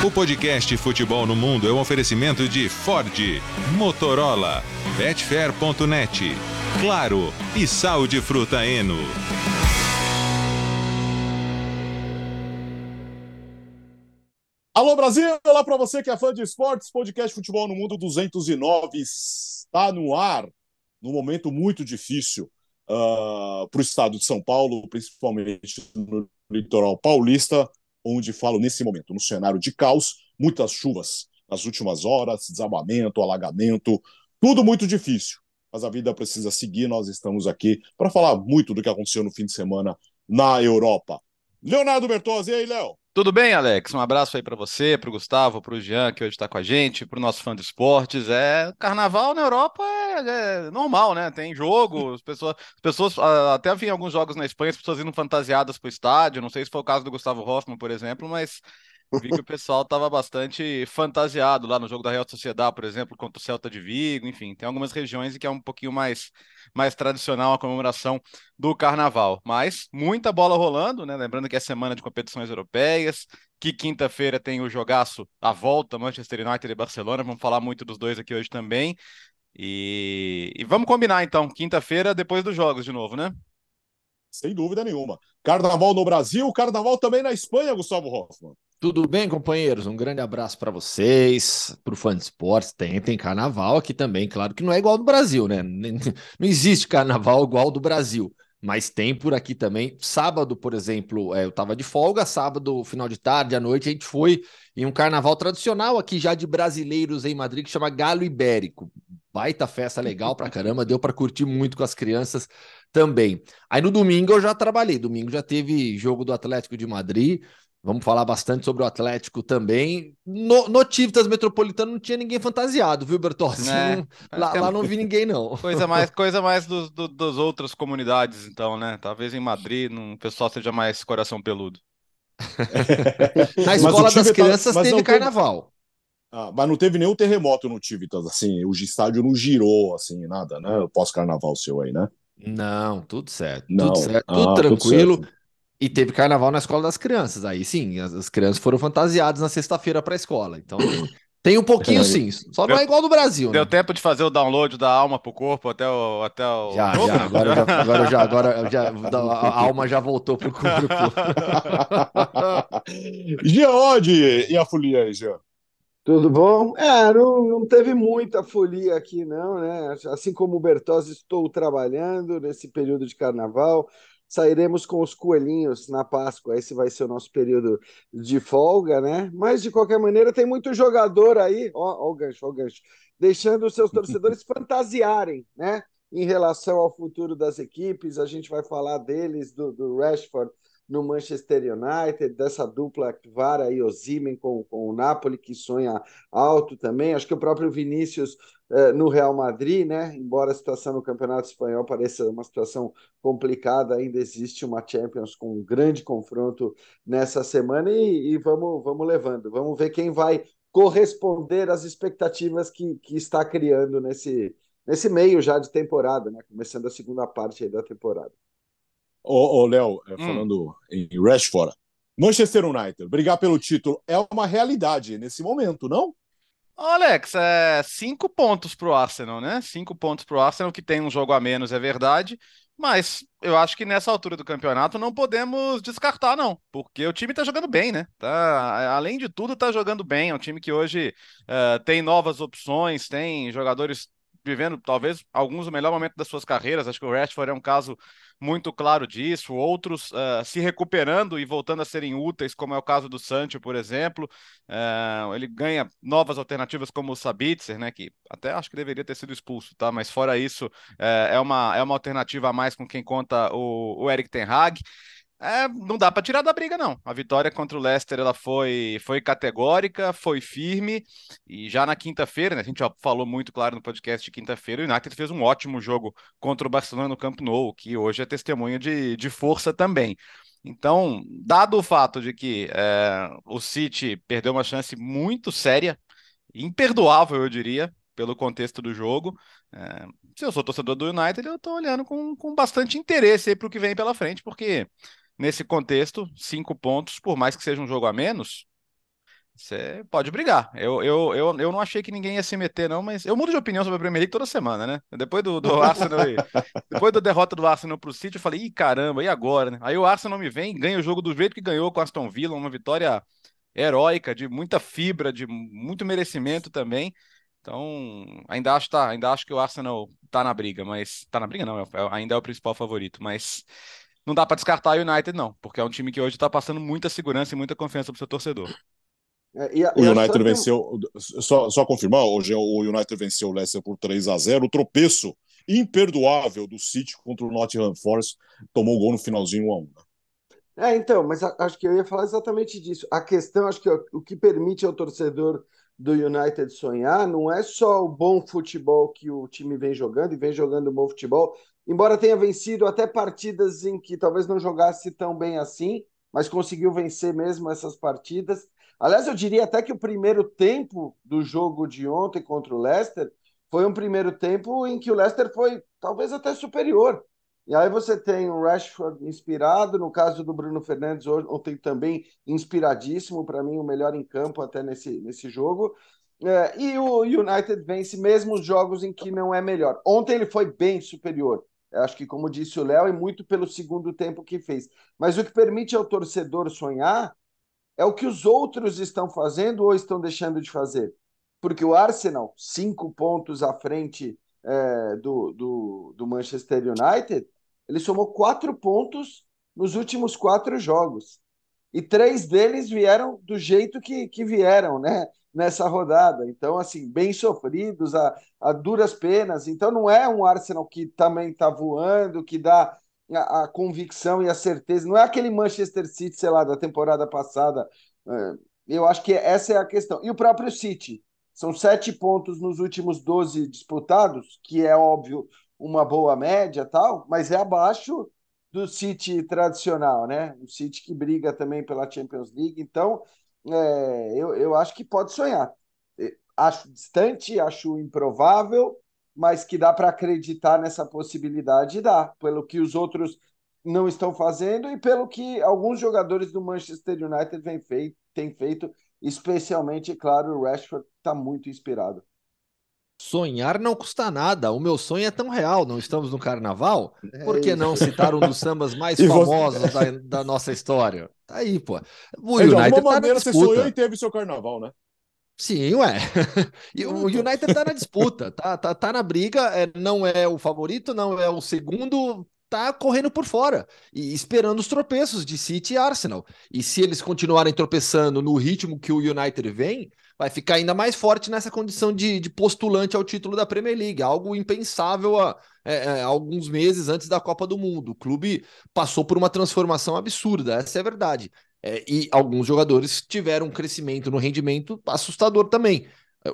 O podcast Futebol no Mundo é um oferecimento de Ford, Motorola, Betfair.net, Claro e Sal de Fruta Eno. Alô Brasil, olá para você que é fã de esportes, podcast Futebol no Mundo 209 está no ar, num momento muito difícil uh, para o estado de São Paulo, principalmente no litoral paulista, onde falo nesse momento, no cenário de caos, muitas chuvas nas últimas horas, desabamento, alagamento, tudo muito difícil. Mas a vida precisa seguir, nós estamos aqui para falar muito do que aconteceu no fim de semana na Europa. Leonardo Bertozzi, e aí, Léo? Tudo bem, Alex? Um abraço aí para você, para o Gustavo, para o Jean, que hoje está com a gente, para o nosso fã de esportes. É carnaval na Europa é, é normal, né? Tem jogo, as pessoas, as pessoas até vi alguns jogos na Espanha, as pessoas indo fantasiadas para o estádio. Não sei se foi o caso do Gustavo Hoffmann, por exemplo, mas Vi que o pessoal estava bastante fantasiado lá no jogo da Real Sociedade, por exemplo, contra o Celta de Vigo, enfim, tem algumas regiões em que é um pouquinho mais, mais tradicional a comemoração do carnaval. Mas muita bola rolando, né? Lembrando que é semana de competições europeias, que quinta-feira tem o jogaço a volta, Manchester United e Barcelona. Vamos falar muito dos dois aqui hoje também. E, e vamos combinar então, quinta-feira, depois dos jogos de novo, né? Sem dúvida nenhuma. Carnaval no Brasil, carnaval também na Espanha, Gustavo Hoffmann. Tudo bem, companheiros? Um grande abraço para vocês, para o fã de esportes. Tem, tem carnaval aqui também, claro que não é igual do Brasil, né? Não existe carnaval igual do Brasil, mas tem por aqui também. Sábado, por exemplo, é, eu estava de folga, sábado, final de tarde, à noite, a gente foi em um carnaval tradicional aqui já de brasileiros em Madrid, que chama Galo Ibérico. Baita festa legal pra caramba, deu para curtir muito com as crianças também. Aí no domingo eu já trabalhei, domingo já teve jogo do Atlético de Madrid. Vamos falar bastante sobre o Atlético também. No, no Tivitas Metropolitano não tinha ninguém fantasiado, viu, Bertossi? É, não, lá, lá, não vi ninguém, não. Coisa mais, coisa mais dos, do, das outras comunidades, então, né? Talvez em Madrid o pessoal seja mais coração peludo. Na escola das crianças teve não carnaval. Ah, mas não teve nenhum terremoto no Tivitas, assim, o estádio não girou, assim, nada, né? Pós-carnaval seu aí, né? Não, tudo certo. Não. Tudo certo, tudo ah, tranquilo. Tudo e teve carnaval na escola das crianças. Aí sim, as, as crianças foram fantasiadas na sexta-feira para a escola. Então tem um pouquinho sim. Só não é igual do Brasil. Deu né? tempo de fazer o download da alma pro corpo até o. Até o... Já, já, agora já, agora já, agora já, a alma já voltou pro corpo. Geode e a folia aí, Jean? Tudo bom? É, não, não teve muita folia aqui, não, né? Assim como o Bertozzi, estou trabalhando nesse período de carnaval sairemos com os coelhinhos na Páscoa. Esse vai ser o nosso período de folga, né? Mas de qualquer maneira, tem muito jogador aí, ó, ó o gancho, ó o gancho, deixando os seus torcedores fantasiarem, né? Em relação ao futuro das equipes, a gente vai falar deles, do, do Rashford no Manchester United, dessa dupla Vara e Osimhen com, com o Napoli, que sonha alto também. Acho que o próprio Vinícius eh, no Real Madrid, né? Embora a situação no Campeonato Espanhol pareça uma situação complicada, ainda existe uma Champions com um grande confronto nessa semana e, e vamos, vamos levando. Vamos ver quem vai corresponder às expectativas que, que está criando nesse, nesse meio já de temporada, né? Começando a segunda parte da temporada. Ô, ô Léo, é, hum. falando em Rashford, Manchester United, brigar pelo título é uma realidade nesse momento, não? Alex, é cinco pontos para o Arsenal, né? Cinco pontos para o Arsenal, que tem um jogo a menos, é verdade. Mas eu acho que nessa altura do campeonato não podemos descartar, não. Porque o time tá jogando bem, né? Tá, além de tudo, tá jogando bem. É um time que hoje uh, tem novas opções, tem jogadores vivendo talvez alguns o melhor momento das suas carreiras. Acho que o Rashford é um caso muito claro disso. Outros uh, se recuperando e voltando a serem úteis, como é o caso do Sancho, por exemplo. Uh, ele ganha novas alternativas como o Sabitzer, né? Que até acho que deveria ter sido expulso, tá? Mas fora isso, uh, é, uma, é uma alternativa a mais com quem conta o, o Eric Ten Hag. É, não dá para tirar da briga, não. A vitória contra o Leicester ela foi, foi categórica, foi firme. E já na quinta-feira, né, a gente já falou muito claro no podcast de quinta-feira, o United fez um ótimo jogo contra o Barcelona no Camp Nou, que hoje é testemunha de, de força também. Então, dado o fato de que é, o City perdeu uma chance muito séria, imperdoável, eu diria, pelo contexto do jogo. É, se eu sou torcedor do United, eu estou olhando com, com bastante interesse para o que vem pela frente, porque nesse contexto, cinco pontos, por mais que seja um jogo a menos, Você pode brigar. Eu, eu, eu, eu não achei que ninguém ia se meter, não, mas eu mudo de opinião sobre a Premier League toda semana, né? Depois do, do Arsenal depois da derrota do Arsenal pro City, eu falei, ih, caramba, e agora, né? Aí o Arsenal me vem, ganha o jogo do jeito que ganhou com a Aston Villa, uma vitória heróica, de muita fibra, de muito merecimento também. Então, ainda acho, tá, ainda acho que o Arsenal tá na briga, mas. Tá na briga, não, é, é ainda é o principal favorito, mas não dá para descartar o United, não, porque é um time que hoje está passando muita segurança e muita confiança pro seu torcedor. É, e a, o United venceu, só, só confirmar, hoje o United venceu o Leicester por 3 a 0 o tropeço imperdoável do City contra o Nottingham Forest, tomou o gol no finalzinho 1 a 1 né? É, então, mas acho que eu ia falar exatamente disso. A questão, acho que o que permite ao torcedor do United sonhar não é só o bom futebol que o time vem jogando, e vem jogando bom futebol, embora tenha vencido até partidas em que talvez não jogasse tão bem assim, mas conseguiu vencer mesmo essas partidas. Aliás, eu diria até que o primeiro tempo do jogo de ontem contra o Leicester foi um primeiro tempo em que o Leicester foi talvez até superior. E aí você tem o Rashford inspirado, no caso do Bruno Fernandes, ontem também inspiradíssimo, para mim o melhor em campo até nesse, nesse jogo. É, e o United vence mesmo os jogos em que não é melhor. Ontem ele foi bem superior. Acho que, como disse o Léo, e muito pelo segundo tempo que fez. Mas o que permite ao torcedor sonhar é o que os outros estão fazendo ou estão deixando de fazer. Porque o Arsenal, cinco pontos à frente é, do, do, do Manchester United, ele somou quatro pontos nos últimos quatro jogos. E três deles vieram do jeito que, que vieram, né? Nessa rodada. Então, assim, bem sofridos, a, a duras penas. Então, não é um Arsenal que também está voando, que dá a, a, convicção e a certeza. Não é aquele Manchester City, sei lá, da temporada passada. É, eu acho que essa é a questão. E o próprio City. São sete pontos nos últimos 12 disputados, que é óbvio uma boa média tal, mas é abaixo do City tradicional, né? O City que briga também pela Champions League. Então, é, eu, eu acho que pode sonhar. Acho distante, acho improvável, mas que dá para acreditar nessa possibilidade, dá, pelo que os outros não estão fazendo e pelo que alguns jogadores do Manchester United têm feito especialmente, claro, o Rashford está muito inspirado. Sonhar não custa nada. O meu sonho é tão real. Não estamos no carnaval? É Por que não citar um dos sambas mais famosos da, da, nossa história? Tá aí, pô. O é, United de alguma tá maneira você sonhou e teve seu carnaval, né? Sim, ué. E o United tá na disputa, tá, tá, tá na briga, é, não é o favorito, não é o segundo, tá correndo por fora e esperando os tropeços de City e Arsenal. E se eles continuarem tropeçando no ritmo que o United vem, vai ficar ainda mais forte nessa condição de, de postulante ao título da Premier League, algo impensável há, é, é, alguns meses antes da Copa do Mundo. O clube passou por uma transformação absurda, essa é a verdade. É, e alguns jogadores tiveram um crescimento no rendimento assustador também.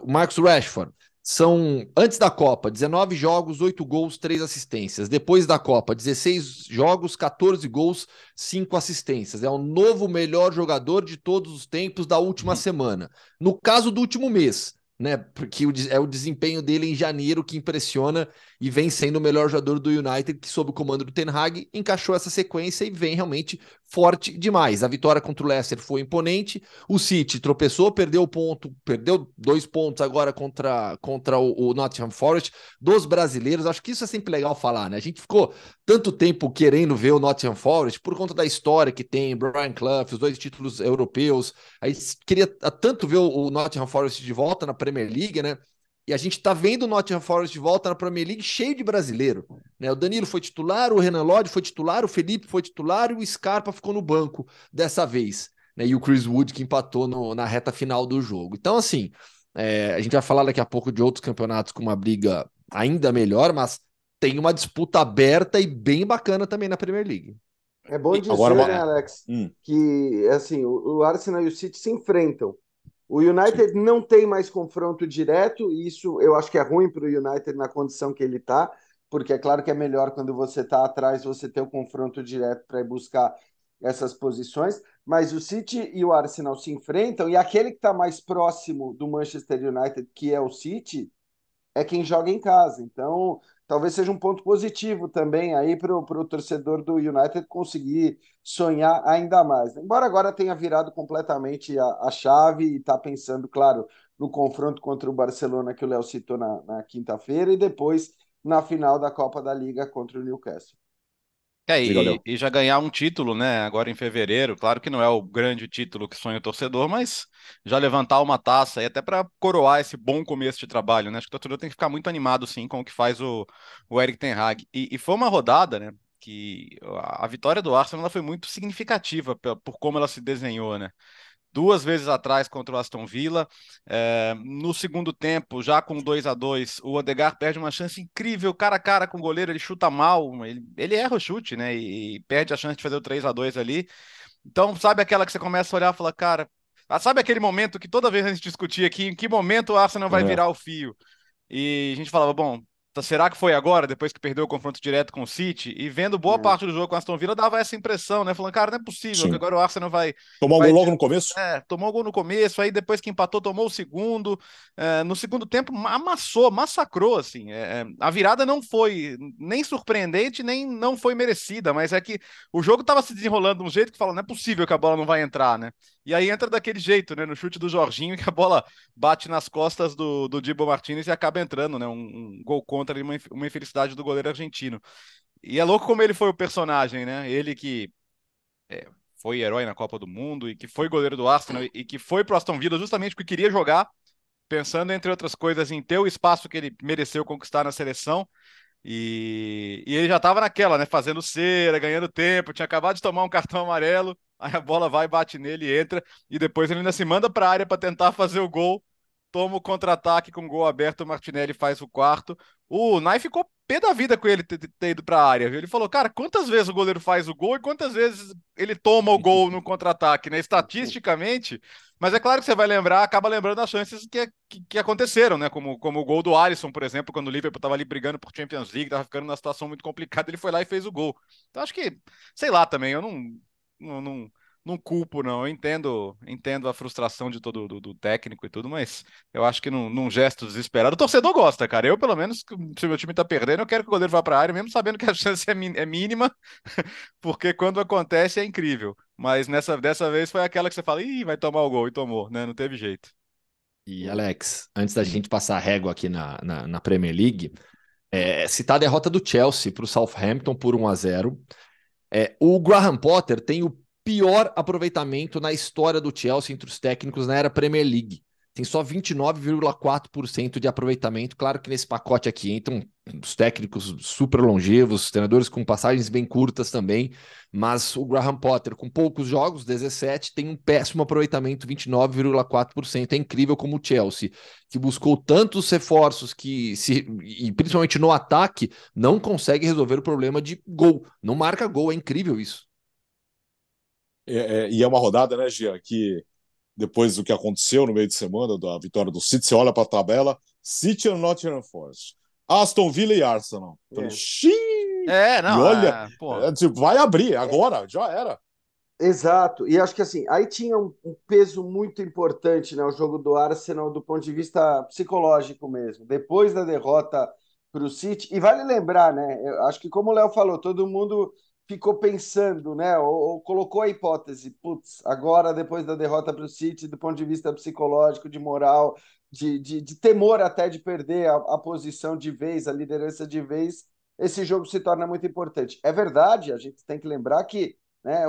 O Marcus Rashford, são, antes da Copa, 19 jogos, 8 gols, 3 assistências. Depois da Copa, 16 jogos, 14 gols, 5 assistências. É o novo melhor jogador de todos os tempos da última uhum. semana. No caso do último mês, né? Porque é o desempenho dele em janeiro que impressiona e vem sendo o melhor jogador do United, que sob o comando do Ten Hag encaixou essa sequência e vem realmente forte demais. A vitória contra o Leicester foi imponente. O City tropeçou, perdeu ponto, perdeu dois pontos agora contra, contra o, o Nottingham Forest dos brasileiros. Acho que isso é sempre legal falar, né? A gente ficou tanto tempo querendo ver o Nottingham Forest por conta da história que tem, Brian Clough, os dois títulos europeus. Aí queria tanto ver o Nottingham Forest de volta na Premier League, né? E a gente está vendo o Nottingham Forest de volta na Premier League cheio de brasileiro. Né? O Danilo foi titular, o Renan Lodge foi titular, o Felipe foi titular e o Scarpa ficou no banco dessa vez. Né? E o Chris Wood que empatou no, na reta final do jogo. Então, assim, é, a gente vai falar daqui a pouco de outros campeonatos com uma briga ainda melhor, mas tem uma disputa aberta e bem bacana também na Premier League. É bom dizer, Agora, né, Alex, hum. que assim, o Arsenal e o City se enfrentam. O United Sim. não tem mais confronto direto, e isso eu acho que é ruim para o United na condição que ele está, porque é claro que é melhor quando você está atrás você ter o confronto direto para ir buscar essas posições, mas o City e o Arsenal se enfrentam, e aquele que está mais próximo do Manchester United, que é o City, é quem joga em casa. Então, talvez seja um ponto positivo também aí para o torcedor do United conseguir sonhar ainda mais. Embora agora tenha virado completamente a, a chave e está pensando, claro, no confronto contra o Barcelona que o Léo citou na, na quinta-feira e depois na final da Copa da Liga contra o Newcastle. É, e, e, já ganhar um título, né, agora em fevereiro, claro que não é o grande título que sonha o torcedor, mas já levantar uma taça e até para coroar esse bom começo de trabalho, né, acho que o torcedor tem que ficar muito animado, sim, com o que faz o, o Eric Ten Hag. E, e foi uma rodada, né, que a, a vitória do Arsenal foi muito significativa por, por como ela se desenhou, né, duas vezes atrás contra o Aston Villa. É, no segundo tempo, já com 2 a 2 o Odegar perde uma chance incrível, cara a cara com o goleiro, ele chuta mal, ele, ele erra o chute, né? E, e perde a chance de fazer o 3 a 2 ali. Então, sabe aquela que você começa a olhar e fala, cara, ah, sabe aquele momento que toda vez a gente discutia aqui, em que momento o Arsenal vai é. virar o fio? E a gente falava, bom, será que foi agora, depois que perdeu o confronto direto com o City? E vendo boa é. parte do jogo com a Aston Villa, dava essa impressão, né? Falando, cara, não é possível Sim. que agora o Arsenal vai. Tomou vai... gol logo no começo? É, tomou gol no começo, aí depois que empatou, tomou o segundo. É, no segundo tempo, amassou, massacrou, assim. É, é, a virada não foi nem surpreendente, nem não foi merecida, mas é que o jogo estava se desenrolando de um jeito que fala, não é possível que a bola não vai entrar, né? E aí entra daquele jeito, né? No chute do Jorginho, que a bola bate nas costas do, do Dibo Martinez e acaba entrando, né? Um, um gol contra uma, uma infelicidade do goleiro argentino. E é louco como ele foi o personagem, né? Ele que é, foi herói na Copa do Mundo e que foi goleiro do Arsenal e que foi pro Aston Villa justamente porque queria jogar, pensando, entre outras coisas, em ter o espaço que ele mereceu conquistar na seleção. E, e ele já estava naquela, né? Fazendo cera, ganhando tempo, tinha acabado de tomar um cartão amarelo. Aí a bola vai, bate nele, entra, e depois ele ainda se manda para a área para tentar fazer o gol. Toma o contra-ataque com o gol aberto, o Martinelli faz o quarto. O Nai ficou pé da vida com ele ter, ter ido para a área. Viu? Ele falou, cara, quantas vezes o goleiro faz o gol e quantas vezes ele toma o gol no contra-ataque, né? Estatisticamente, mas é claro que você vai lembrar, acaba lembrando as chances que, que, que, aconteceram, né? Como, como o gol do Alisson, por exemplo, quando o Liverpool estava ali brigando por Champions League, estava ficando numa situação muito complicada, ele foi lá e fez o gol. Então acho que, sei lá também, eu não, não, não não culpo, não. Eu entendo, entendo a frustração de todo do, do técnico e tudo, mas eu acho que num, num, gesto desesperado, o torcedor gosta, cara. Eu, pelo menos, se o meu time tá perdendo, eu quero que o goleiro vá para a área, mesmo sabendo que a chance é, é mínima, porque quando acontece é incrível. Mas nessa dessa vez foi aquela que você fala, ih, vai tomar o gol, e tomou, né? Não teve jeito. E Alex, antes da gente passar a régua aqui na, na, na Premier League, é, citar a derrota do Chelsea para o Southampton por 1 a 0 é, o Graham Potter tem o pior aproveitamento na história do Chelsea entre os técnicos na era Premier League. Tem só 29,4% de aproveitamento. Claro que nesse pacote aqui entram os técnicos super longevos, treinadores com passagens bem curtas também, mas o Graham Potter, com poucos jogos, 17, tem um péssimo aproveitamento, 29,4%. É incrível como o Chelsea, que buscou tantos reforços que se e principalmente no ataque, não consegue resolver o problema de gol. Não marca gol, é incrível isso. É, é, e é uma rodada, né, Gia, que depois do que aconteceu no meio de semana, da vitória do City, você olha para a tabela, City e Nottingham Forest, Aston Villa e Arsenal. É, é não, e olha, é, tipo, vai abrir agora, já era. Exato, e acho que assim, aí tinha um, um, peso muito importante, né, o jogo do Arsenal do ponto de vista psicológico mesmo. Depois da derrota para o City, e vale lembrar, né, eu acho que como o Léo falou, todo mundo ficou pensando, né? Ou, ou, colocou a hipótese, putz, agora depois da derrota para o City, do ponto de vista psicológico, de moral, de, de, de temor até de perder a, a, posição de vez, a liderança de vez, esse jogo se torna muito importante. É verdade, a gente tem que lembrar que né,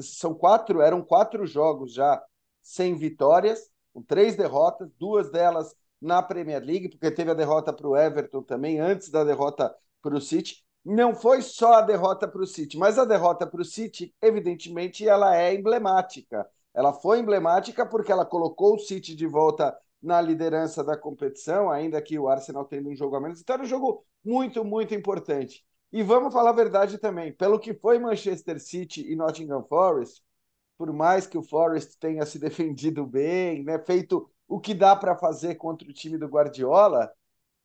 são quatro, eram quatro jogos já sem vitórias, com três derrotas, duas delas na Premier League, porque teve a derrota para o Everton também, antes da derrota para o City não foi só a derrota para o City, mas a derrota para o City, evidentemente, ela é emblemática. Ela foi emblemática porque ela colocou o City de volta na liderança da competição, ainda que o Arsenal tendo um jogo a menos. Então era um jogo muito, muito importante. E vamos falar a verdade também, pelo que foi Manchester City e Nottingham Forest, por mais que o Forest tenha se defendido bem, né, feito o que dá para fazer contra o time do Guardiola,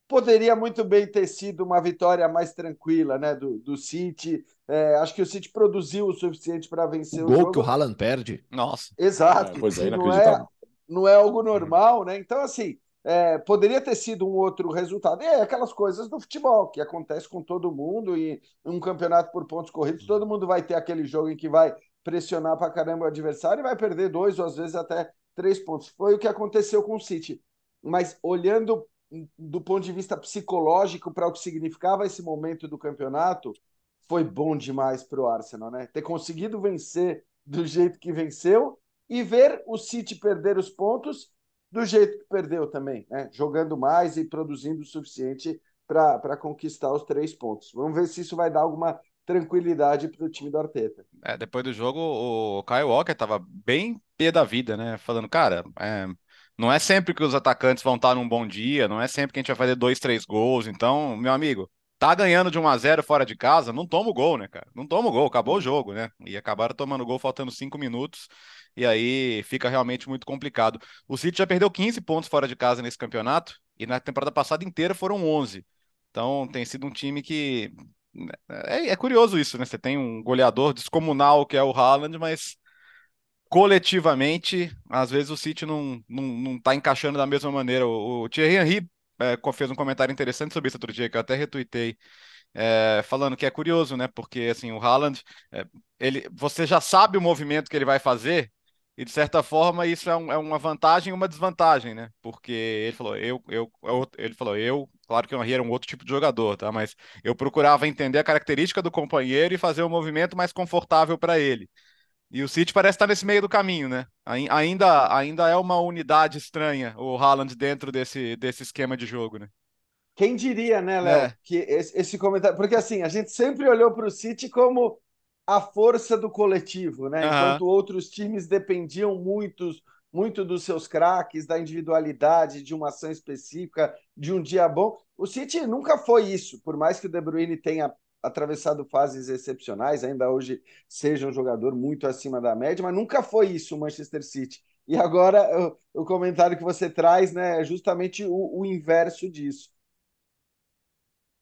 poderia muito bem ter sido uma vitória mais tranquila, né, do, do City. É, acho que o City produziu o suficiente para vencer o, o gol jogo. que o Haaland perde. Nossa. Exato. É, pois é, não é, não é algo normal, né? Então assim, é, poderia ter sido um outro resultado. É aquelas coisas do futebol que acontece com todo mundo e um campeonato por pontos corridos, todo mundo vai ter aquele jogo em que vai pressionar para caramba o adversário e vai perder dois ou às vezes até três pontos. Foi o que aconteceu com o City. Mas olhando do ponto de vista psicológico para o que significava esse momento do campeonato, foi bom demais para o Arsenal, né? Ter conseguido vencer do jeito que venceu e ver o City perder os pontos do jeito que perdeu também, né? Jogando mais e produzindo o suficiente para conquistar os três pontos. Vamos ver se isso vai dar alguma tranquilidade para o time do Arteta. É, depois do jogo, o Kyle Walker estava bem pé da vida, né? Falando, cara, é, não é sempre que os atacantes vão estar num bom dia, não é sempre que a gente vai fazer dois, três gols. Então, meu amigo, tá ganhando de 1 a 0 fora de casa, não toma o gol, né, cara? Não toma o gol, acabou o jogo, né? E acabaram tomando gol faltando cinco minutos, e aí fica realmente muito complicado. O City já perdeu 15 pontos fora de casa nesse campeonato, e na temporada passada inteira foram 11. Então tem sido um time que. É, é curioso isso, né? Você tem um goleador descomunal que é o Haaland, mas coletivamente, às vezes o City não, não, não tá encaixando da mesma maneira. O, o Thierry Henry é, fez um comentário interessante sobre isso outro dia, que eu até retuitei, é, falando que é curioso, né? Porque assim, o Haaland, é, ele, você já sabe o movimento que ele vai fazer, e de certa forma isso é, um, é uma vantagem e uma desvantagem, né? Porque ele falou, eu, eu, eu, ele falou, eu, claro que o Henry era um outro tipo de jogador, tá? Mas eu procurava entender a característica do companheiro e fazer o um movimento mais confortável para ele. E o City parece estar nesse meio do caminho, né? Ainda, ainda é uma unidade estranha o Haaland dentro desse, desse esquema de jogo, né? Quem diria, né, Léo, é. que esse, esse, comentário. Porque assim, a gente sempre olhou para o City como a força do coletivo, né? Uhum. Enquanto outros times dependiam muito, muito dos seus craques, da individualidade, de uma ação específica, de um dia bom. O City nunca foi isso, por mais que o De Bruyne tenha atravessado fases excepcionais, ainda hoje seja um jogador muito acima da média, mas nunca foi isso o Manchester City. E agora o, o comentário que você traz né, é justamente o, o inverso disso.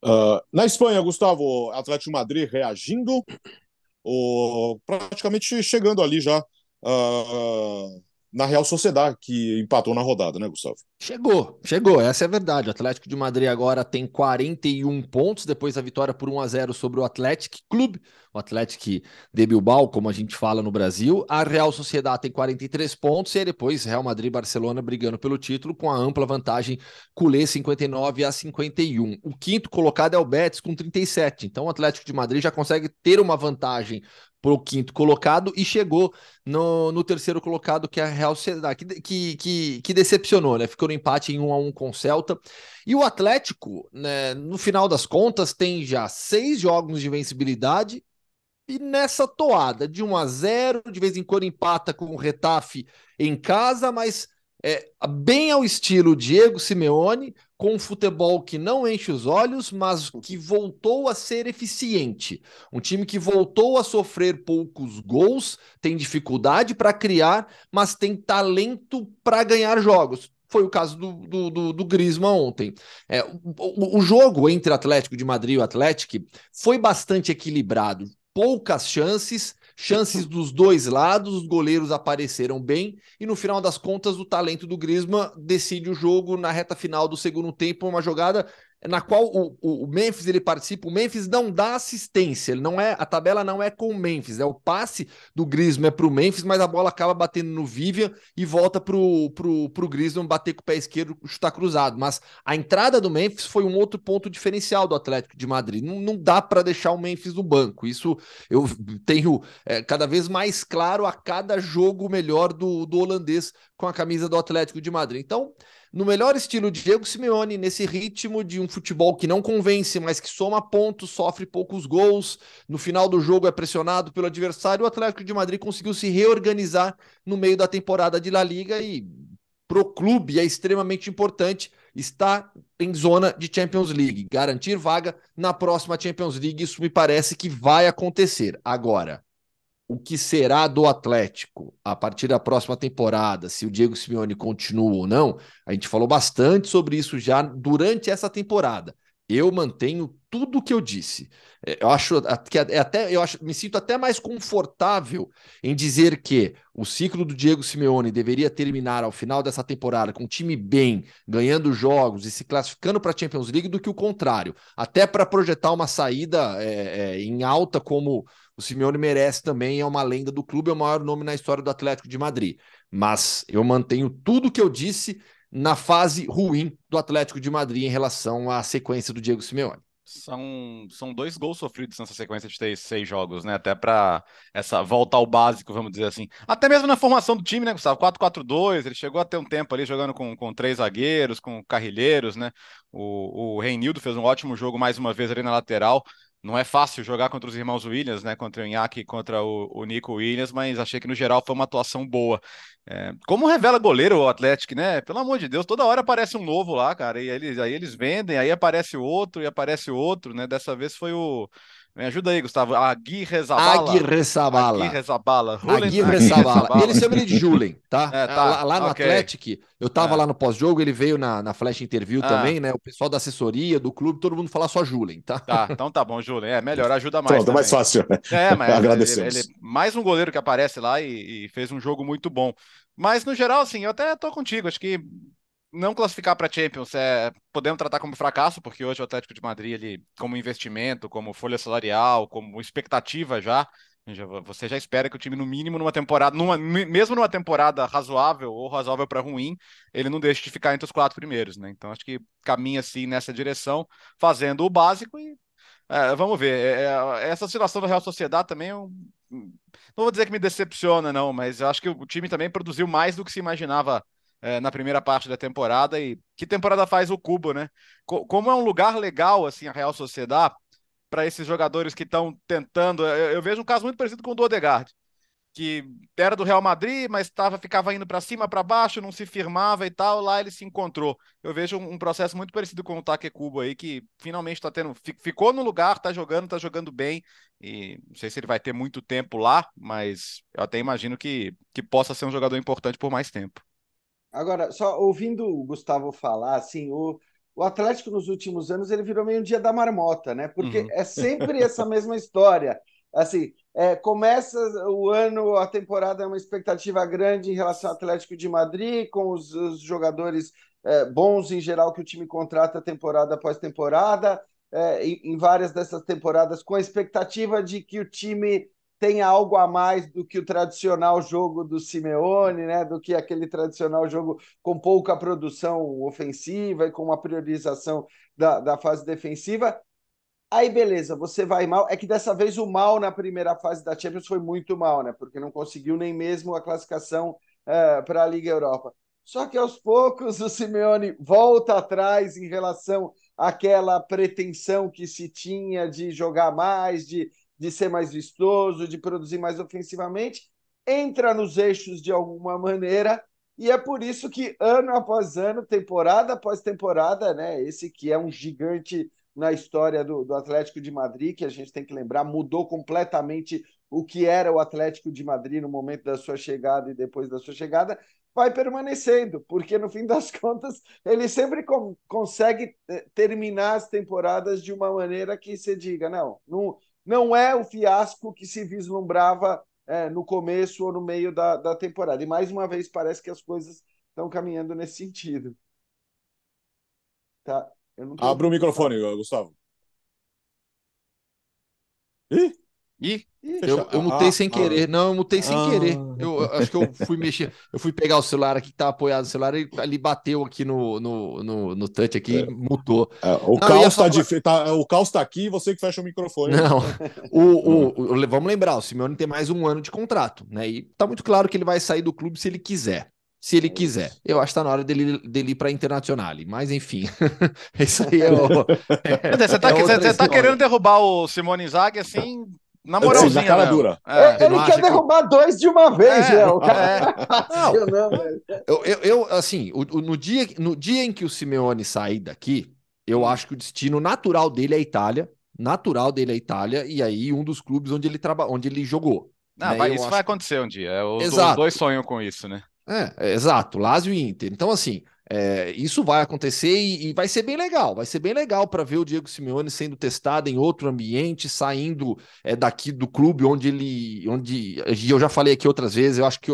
Uh, na Espanha, Gustavo, Atlético Madrid reagindo, ou praticamente chegando ali já uh, na Real Sociedade, que empatou na rodada, né, Gustavo? Chegou, chegou, essa é a verdade. O Atlético de Madrid agora tem 41 pontos depois da vitória por 1 a 0 sobre o Atlético Clube, o Atlético de Bilbao, como a gente fala no Brasil. A Real Sociedade tem 43 pontos e depois Real Madrid e Barcelona brigando pelo título com a ampla vantagem culé 59 a 51. O quinto colocado é o Betis com 37. Então o Atlético de Madrid já consegue ter uma vantagem para o quinto colocado e chegou no, no terceiro colocado, que é a Real Sociedade, que, que, que, que, decepcionou, né? Ficou no empate em 1 a 1 com o Celta. E o Atlético, né, no final das contas, tem já seis jogos de vencibilidade. E nessa toada de 1 a 0 de vez em quando empata com o Retafe em casa, mas é, bem ao estilo Diego Simeone, com um futebol que não enche os olhos, mas que voltou a ser eficiente. Um time que voltou a sofrer poucos gols, tem dificuldade para criar, mas tem talento para ganhar jogos. Foi o caso do, do, do, do Griezmann ontem. É, o, o jogo entre Atlético de Madrid e o Atlético foi bastante equilibrado. Poucas chances, chances dos dois lados, os goleiros apareceram bem e no final das contas o talento do Griezmann decide o jogo na reta final do segundo tempo, uma jogada na qual o, o, Memphis ele participa, o Memphis não dá assistência, ele não é, a tabela não é com o Memphis, é o passe do Griezmann é para o Memphis, mas a bola acaba batendo no Vivian e volta para pro, pro Griezmann bater com o pé esquerdo, chutar cruzado, mas a entrada do Memphis foi um outro ponto diferencial do Atlético de Madrid, não, não dá para deixar o Memphis no banco, isso eu tenho é, cada vez mais claro a cada jogo melhor do, do holandês com a camisa do Atlético de Madrid, então no melhor estilo de Diego Simeone, nesse ritmo de um futebol que não convence, mas que soma pontos, sofre poucos gols, no final do jogo é pressionado pelo adversário, o Atlético de Madrid conseguiu se reorganizar no meio da temporada de La Liga e pro clube é extremamente importante estar em zona de Champions League, garantir vaga na próxima Champions League, isso me parece que vai acontecer. Agora, o que será do Atlético a partir da próxima temporada, se o Diego Simeone continua ou não, a gente falou bastante sobre isso já durante essa temporada. eu mantenho tudo o que eu disse. É, eu acho que é até eu acho, me sinto até mais confortável em dizer que o ciclo do Diego Simeone deveria terminar ao final dessa temporada com o time bem, ganhando jogos e se classificando para a Champions League do que o contrário. Até para projetar uma saída é, é, em alta como o Simeone merece também, é uma lenda do clube, é o maior nome na história do Atlético de Madrid. Mas eu mantenho tudo que eu disse na fase ruim do Atlético de Madrid em relação à sequência do Diego Simeone. São, são dois gols sofridos nessa sequência de três, seis jogos, né? Até para essa volta ao básico, vamos dizer assim. Até mesmo na formação do time, né, Gustavo? 4-4-2, ele chegou a ter um tempo ali jogando com, com três zagueiros, com carrilheiros, né? O, o Reinildo fez um ótimo jogo mais uma vez ali na lateral. Não é fácil jogar contra os irmãos Williams, né? Contra o Inaki e contra o, o, Nico Williams, mas achei que no geral foi uma atuação boa. É, como revela goleiro o Atlético, né? Pelo amor de Deus, toda hora aparece um novo lá, cara. E aí eles, aí eles vendem, aí aparece outro e aparece outro, né? Dessa vez foi o me ajuda aí, Gustavo. Aguirre Zabala. Aguirre Zabala. Aguirre Zabala. Aguirre Zabala. Ele chama ele de Julen, tá? É, tá. Lá, lá, no okay. Atlético, eu tava é. lá no pós-jogo, ele veio na, na Flash Interview ah. também, né? O pessoal da assessoria, do clube, todo mundo fala só Julen, tá? Tá, então tá bom, Julen. É melhor, ajuda mais. Pronto, é mais fácil. É, mas Agradecemos. Ele, ele, mais um goleiro que aparece lá e, e fez um jogo muito bom. Mas, no geral, assim, eu até tô contigo. Acho que não classificar para Champions é podemos tratar como fracasso, porque hoje o Atlético de Madrid ele como investimento, como folha salarial, como expectativa já, você já espera que o time no mínimo numa temporada, numa, mesmo numa temporada razoável ou razoável para ruim, ele não deixe de ficar entre os quatro primeiros, né? Então acho que caminha assim nessa direção, fazendo o básico e é, vamos ver. É, é essa situação da Real Sociedade também eu, não vou dizer que me decepciona não, mas eu acho que o time também produziu mais do que se imaginava é, na primeira parte da temporada. E que temporada faz o Cubo, né? Co como é um lugar legal, assim, a Real Sociedade, para esses jogadores que estão tentando. Eu, eu, vejo um caso muito parecido com o do Odegaard, que era do Real Madrid, mas tava, ficava indo para cima, para baixo, não se firmava e tal. Lá ele se encontrou. Eu vejo um, um processo muito parecido com o Take Cubo aí, que finalmente está tendo. Ficou no lugar, está jogando, está jogando bem. E não sei se ele vai ter muito tempo lá, mas eu até imagino que, que possa ser um jogador importante por mais tempo. Agora, só ouvindo o Gustavo falar, assim, o, o Atlético nos últimos anos ele virou meio um dia da marmota, né? Porque uhum. é sempre essa mesma história. Assim, é, começa o ano, a temporada é uma expectativa grande em relação ao Atlético de Madrid, com os, os jogadores é, bons em geral que o time contrata temporada após temporada, é, em, em várias dessas temporadas, com a expectativa de que o time tem algo a mais do que o tradicional jogo do Simeone, né? do que aquele tradicional jogo com pouca produção ofensiva e com uma priorização da, da fase defensiva. Aí, beleza, você vai mal. É que dessa vez o mal na primeira fase da Champions foi muito mal, né? Porque não conseguiu nem mesmo a classificação é, para a Liga Europa. Só que aos poucos o Simeone volta atrás em relação àquela pretensão que se tinha de jogar mais, de de ser mais vistoso, de produzir mais ofensivamente, entra nos eixos de alguma maneira, e é por isso que ano após ano, temporada após temporada, né, esse que é um gigante na história do, do Atlético de Madrid, que a gente tem que lembrar, mudou completamente o que era o Atlético de Madrid no momento da sua chegada e depois da sua chegada, vai permanecendo, porque no fim das contas ele sempre com, consegue eh, terminar as temporadas de uma maneira que você diga, não, não, não é o fiasco que se vislumbrava é, no começo ou no meio da, da temporada. E mais uma vez parece que as coisas estão caminhando nesse sentido. Tá? Tô... Abre o microfone, Gustavo. Ih! Ih! Eu, eu mutei ah, sem querer. Ah, não, eu mutei sem ah, querer. Eu, eu, acho que eu fui mexer. Eu fui pegar o celular aqui que tá apoiado no celular e ele bateu aqui no, no, no, no touch aqui é. mutou. É, o, não, caos tá de, tá, o caos tá aqui e você que fecha o microfone. Não. o, o, o, vamos lembrar, o Simeone tem mais um ano de contrato, né? E tá muito claro que ele vai sair do clube se ele quiser. Se ele quiser. Eu acho que tá na hora dele, dele ir para Internacional. Mas enfim, isso aí é o. É, você tá, é você tá querendo derrubar o Simone Inzaghi assim na moralzinha, Sim, na cara dura. É, ele quer derrubar que... dois de uma vez, é, Léo. É. eu, eu, eu, assim, no, dia, no dia em que o Simeone sair daqui, eu hum. acho que o destino natural dele é a Itália. Natural dele é a Itália, e aí um dos clubes onde ele, traba, onde ele jogou. Não, né? vai, isso acho... vai acontecer um dia. É, os, os dois sonham com isso, né? É, é, exato, Lazio e Inter. Então, assim, É, isso vai acontecer e, e, vai ser bem legal. Vai ser bem legal para ver o Diego Simeone sendo testado em outro ambiente, saindo é, daqui do clube onde ele. onde Eu já falei aqui outras vezes, eu acho que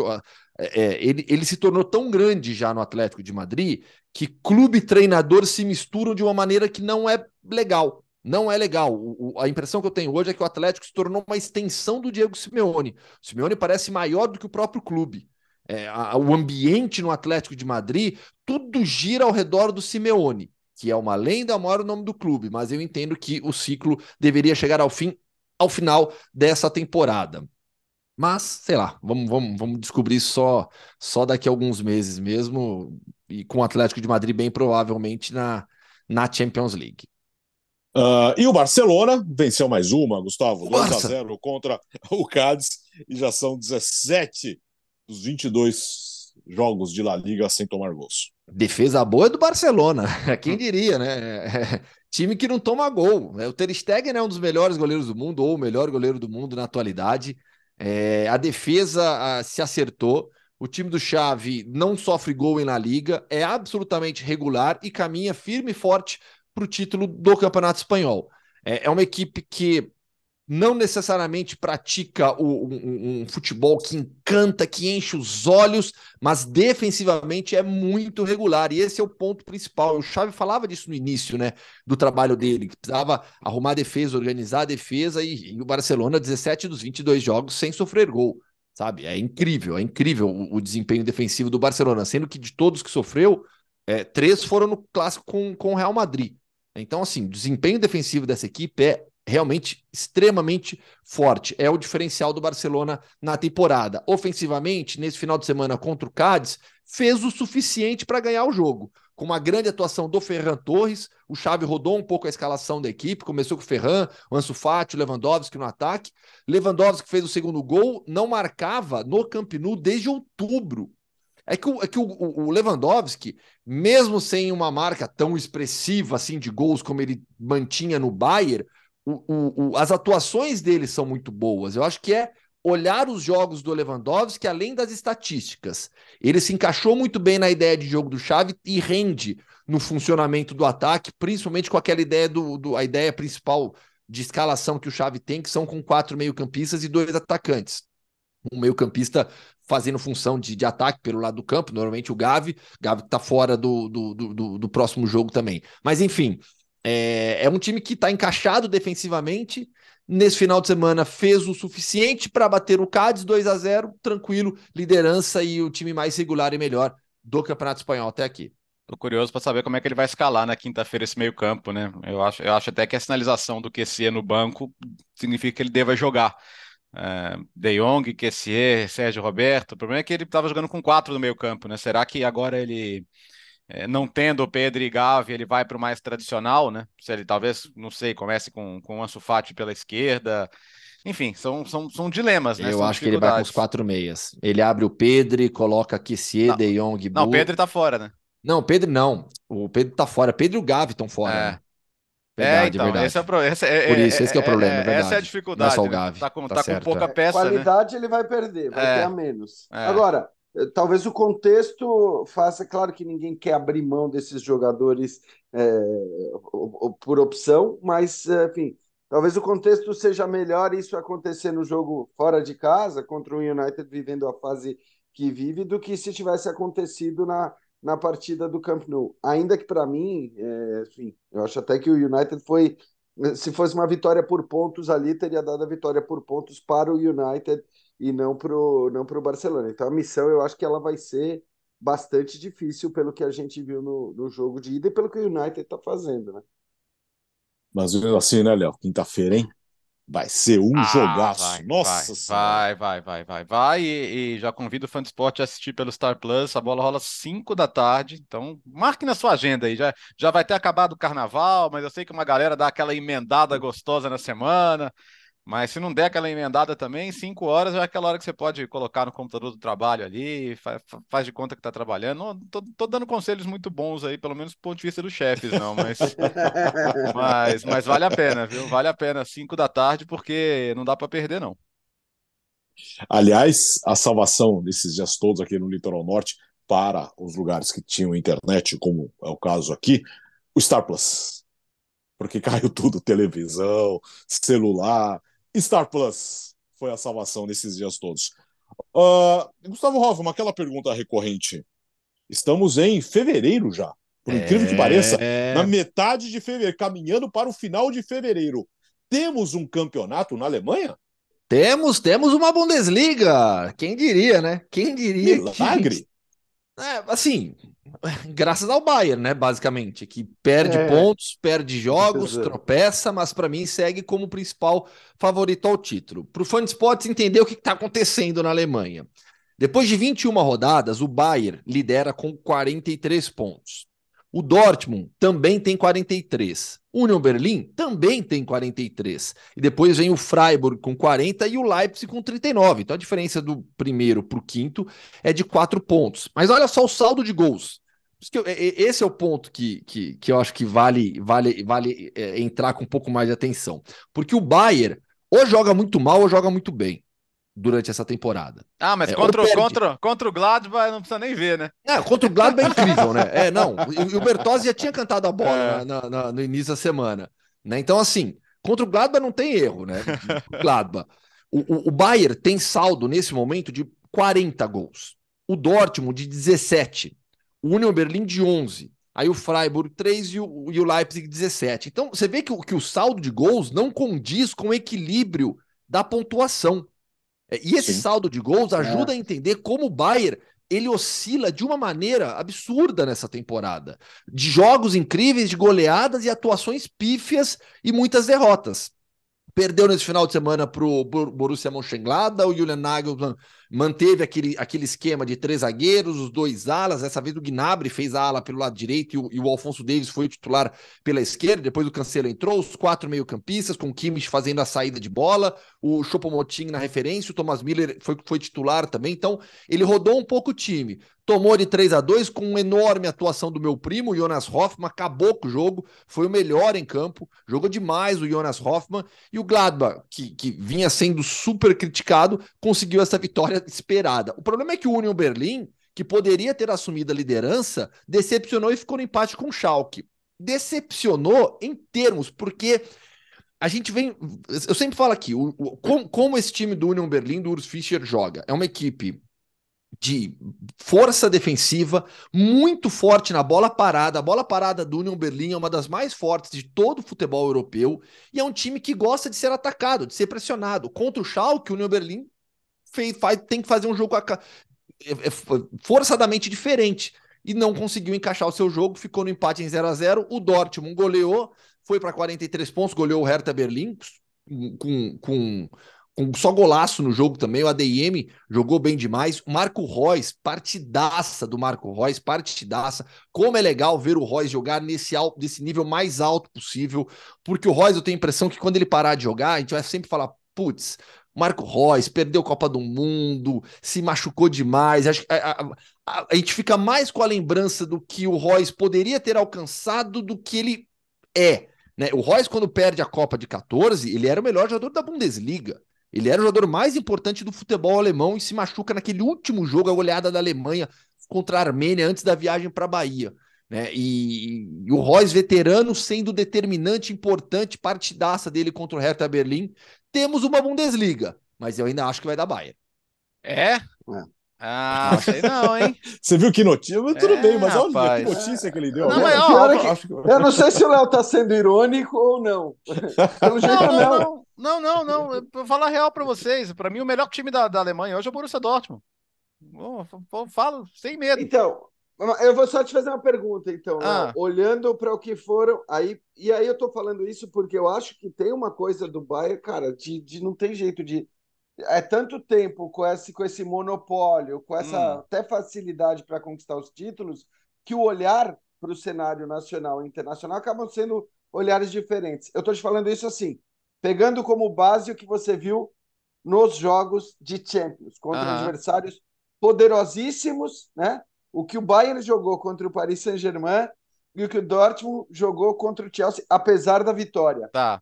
é, é, ele, ele se tornou tão grande já no Atlético de Madrid que clube e treinador se misturam de uma maneira que não é legal. Não é legal. O, a impressão que eu tenho hoje é que o Atlético se tornou uma extensão do Diego Simeone. O Simeone parece maior do que o próprio clube. É, a, o ambiente no Atlético de Madrid, tudo gira ao redor do Simeone, que é uma lenda, maior o nome do clube, mas eu entendo que o ciclo deveria chegar ao fim, ao final dessa temporada. Mas, sei lá, vamos, vamos, vamos descobrir só, só daqui a alguns meses mesmo, e com o Atlético de Madrid bem provavelmente na, na Champions League. Uh, e o Barcelona venceu mais uma, Gustavo, 2 a 0 contra o Cádiz e já são 17 dos 22 jogos de La Liga sem tomar gols. Defesa boa do Barcelona, quem diria, né? time que não toma gol. O Ter Stegen é um dos melhores goleiros do mundo, ou o melhor goleiro do mundo na atualidade. É, a defesa a, se acertou. O time do Xavi não sofre gol em La Liga, é absolutamente regular e caminha firme e forte para o título do Campeonato Espanhol. É, é uma equipe que não necessariamente pratica o, um, um, futebol que encanta, que enche os olhos, mas defensivamente é muito regular. E esse é o ponto principal. O Xavi falava disso no início né, do trabalho dele, que precisava arrumar a defesa, organizar a defesa, e, e o Barcelona, 17 dos 22 jogos sem sofrer gol. Sabe? É incrível, é incrível o, o desempenho defensivo do Barcelona, sendo que de todos que sofreu, é, três foram no clássico com, com o Real Madrid. Então, assim, o desempenho defensivo dessa equipe é realmente extremamente forte. É o diferencial do Barcelona na temporada. Ofensivamente, nesse final de semana contra o Cádiz, fez o suficiente para ganhar o jogo. Com uma grande atuação do Ferran Torres, o Xavi rodou um pouco a escalação da equipe, começou com o Ferran, o Ansu Fati, o Lewandowski no ataque. Lewandowski fez o segundo gol, não marcava no Camp Nou desde outubro. É que, o, é que o, o, Lewandowski, mesmo sem uma marca tão expressiva assim de gols como ele mantinha no Bayern, o, as atuações dele são muito boas. Eu acho que é olhar os jogos do Lewandowski além das estatísticas. Ele se encaixou muito bem na ideia de jogo do Xavi e rende no funcionamento do ataque, principalmente com aquela ideia do, do a ideia principal de escalação que o Xavi tem, que são com quatro meio-campistas e dois atacantes. Um meio-campista fazendo função de, de ataque pelo lado do campo, normalmente o Gavi, Gavi está fora do, do, do, do, próximo jogo também. Mas enfim, é, é um time que está encaixado defensivamente. Nesse final de semana fez o suficiente para bater o Cádiz 2 a 0 tranquilo, liderança e o time mais regular e melhor do Campeonato Espanhol até aqui. Tô curioso para saber como é que ele vai escalar na quinta-feira esse meio-campo, né? Eu acho, eu acho até que a sinalização do QC no banco significa que ele deva jogar. É, De Jong, Kessier, Sérgio Roberto. O problema é que ele estava jogando com quatro no meio campo, né? Será que agora ele, não tendo o Pedro e Gavi, ele vai para o mais tradicional, né? Se ele talvez, não sei, comece com, com o Ansu Fati pela esquerda. Enfim, são, são, são dilemas, né? Eu são acho que ele vai com os quatro meias. Ele abre o Pedro, coloca Kessier, De Jong, Não, o Pedro está fora, né? Não, Pedro não. O Pedro está fora. Pedro e o Gavi estão fora. É. Né? Verdade, é, então, verdade. Esse é, pro, esse é, Por isso, esse é, é o problema, é, Essa é a dificuldade. Não é né? Tá com, tá, tá com pouca peça, Qualidade né? ele vai perder, vai ter a menos. Agora, talvez o contexto faça, claro que ninguém quer abrir mão desses jogadores é, por opção, mas, eh, enfim, talvez o contexto seja melhor isso acontecer no jogo fora de casa, contra o United vivendo a fase que vive, do que se tivesse acontecido na, na partida do Camp Nou. Ainda que para mim, é, enfim, eu acho até que o United foi, se fosse uma vitória por pontos ali, teria dado a vitória por pontos para o United e não para o não pro Barcelona. Então a missão eu acho que ela vai ser bastante difícil pelo que a gente viu no, no jogo de ida e pelo que o United está fazendo, né? Mas assim, né, Léo? Quinta-feira, hein? Vai ser um ah, jogaço. Vai, Nossa vai, vai, vai, vai, vai, E, e, já convido o fã de esporte a assistir pelo Star Plus. A bola rola 5 da tarde. Então, marque na sua agenda aí. Já, já vai ter acabado o carnaval, mas eu sei que uma galera dá aquela emendada gostosa na semana. Mas se não der aquela emendada também, 5 horas é aquela hora que você pode colocar no computador do trabalho ali, faz, faz de conta que está trabalhando. Tô, tô, dando conselhos muito bons aí, pelo menos do ponto de vista dos chefes, não, mas, mas, mas vale a pena, viu? Vale a pena, 5 da tarde, porque não dá para perder, não. Aliás, a salvação desses dias todos aqui no Litoral Norte para os lugares que tinham internet, como é o caso aqui, o Star Plus. Porque caiu tudo, televisão, celular. Star Plus foi a salvação nesses dias todos. Uh, Gustavo Hoffman, aquela pergunta recorrente. Estamos em fevereiro já. Por incrível é... que pareça, na metade de fevereiro, caminhando para o final de fevereiro. Temos um campeonato na Alemanha? Temos, temos uma Bundesliga. Quem diria, né? Quem diria? Milagre. Que... É, assim, graças ao Bayern, né? Basicamente, que perde é. pontos, perde jogos, tropeça, mas para mim segue como principal favorito ao título. Para o fã de esportes entender o que está acontecendo na Alemanha. Depois de 21 rodadas, o Bayern lidera com 43 pontos. O Dortmund também tem 43. O Union Berlim também tem 43. E depois vem o Freiburg com 40 e o Leipzig com 39. Então a diferença do primeiro para o quinto é de 4 pontos. Mas olha só o saldo de gols. Esse é o ponto que, que, que eu acho que vale, vale, vale é, entrar com um pouco mais de atenção. Porque o Bayern ou joga muito mal ou joga muito bem durante essa temporada. Ah, mas é, contra, contra, contra o Gladbach não precisa nem ver, né? É, contra o Gladbach é incrível, né? É, não, e o Bertozzi já tinha cantado a bola é. na, na, no início da semana, né? Então, assim, contra o Gladbach não tem erro, né? O Gladbach. O, o, o Bayern tem saldo nesse momento de 40 gols. O Dortmund de 17. O Union Berlim de 11. Aí o Freiburg 3 e o, e o Leipzig 17. Então, você vê que, que o saldo de gols não condiz com o equilíbrio da pontuação. É, e esse Sim. saldo de gols ajuda é. a entender como o Bayern ele oscila de uma maneira absurda nessa temporada. De jogos incríveis, de goleadas e atuações pífias e muitas derrotas. Perdeu nesse final de semana para o Borussia Mönchengladbach, o Julian Nagelsmann manteve aquele, aquele esquema de três zagueiros, os dois alas. Dessa vez o Gnabry fez a ala pelo lado direito e o, e o Alfonso Davis foi o titular pela esquerda. Depois o Cancelo entrou, os quatro meio-campistas, com o Kimmich fazendo a saída de bola, o Choupo-Moting na referência, o Thomas Miller foi, foi titular também. Então ele rodou um pouco o time tomou de 3 a 2 com uma enorme atuação do meu primo, Jonas Hoffmann, acabou com o jogo, foi o melhor em campo, jogou demais o Jonas Hoffmann, e o Gladbach, que, que vinha sendo super criticado, conseguiu essa vitória esperada. O problema é que o Union Berlim, que poderia ter assumido a liderança, decepcionou e ficou no empate com o Schalke. Decepcionou em termos, porque a gente vem. Eu sempre falo aqui, o, o, como, como esse time do Union Berlim, do Urs Fischer, joga. É uma equipe de força defensiva, muito forte na bola parada. A bola parada do Union Berlim é uma das mais fortes de todo o futebol europeu e é um time que gosta de ser atacado, de ser pressionado. Contra o Schalke, o Union Berlim fez, faz, tem que fazer um jogo é, é, forçadamente diferente e não conseguiu encaixar o seu jogo, ficou no empate em 0 a 0 O Dortmund goleou, foi para 43 pontos, goleou o Hertha Berlim com, com com só golaço no jogo também. O ADM jogou bem demais. O Marco Reus, partidaça do Marco Reus, partidaça. Como é legal ver o Reus jogar nesse, alto, nesse nível mais alto possível, porque o Reus eu tenho a impressão que quando ele parar de jogar, a gente vai sempre falar, putz, Marco Reus perdeu a Copa do Mundo, se machucou demais. A, a, a, a, gente fica mais com a lembrança do que o Reus poderia ter alcançado do que ele é. Né? O Reus, quando perde a Copa de 14, ele era o melhor jogador da Bundesliga. Ele era o jogador mais importante do futebol alemão e se machuca naquele último jogo, a goleada da Alemanha contra a Armênia antes da viagem para a Bahia. Né? E, e, o Royce, veterano, sendo determinante, importante, partidaça dele contra o Hertha Berlim. Temos uma Bundesliga, mas eu ainda acho que vai dar Bayern. É? é. Ah, sei não, hein? Você viu que notícia? Tudo é, bem, mas olha que notícia que ele deu. Não, mas, ó, que... Eu não sei se o Léo tá sendo irônico ou não. Pelo jeito, não. não, não. Não, não, não. Eu vou falar real para vocês. Para mim, o melhor time da, da Alemanha hoje é o Borussia Dortmund. Oh, falo sem medo. Então, eu vou só te fazer uma pergunta, então. Ah. Olhando para o que foram. Aí, e aí eu tô falando isso porque eu acho que tem uma coisa do Bayern, cara, de, de não tem jeito de. É tanto tempo com esse, com esse monopólio, com essa hum. até facilidade para conquistar os títulos, que o olhar para o cenário nacional e internacional acabam sendo olhares diferentes. Eu estou te falando isso assim pegando como base o que você viu nos jogos de Champions, contra uhum. adversários poderosíssimos, né? O que o Bayern jogou contra o Paris Saint-Germain e o que o Dortmund jogou contra o Chelsea, apesar da vitória. Tá.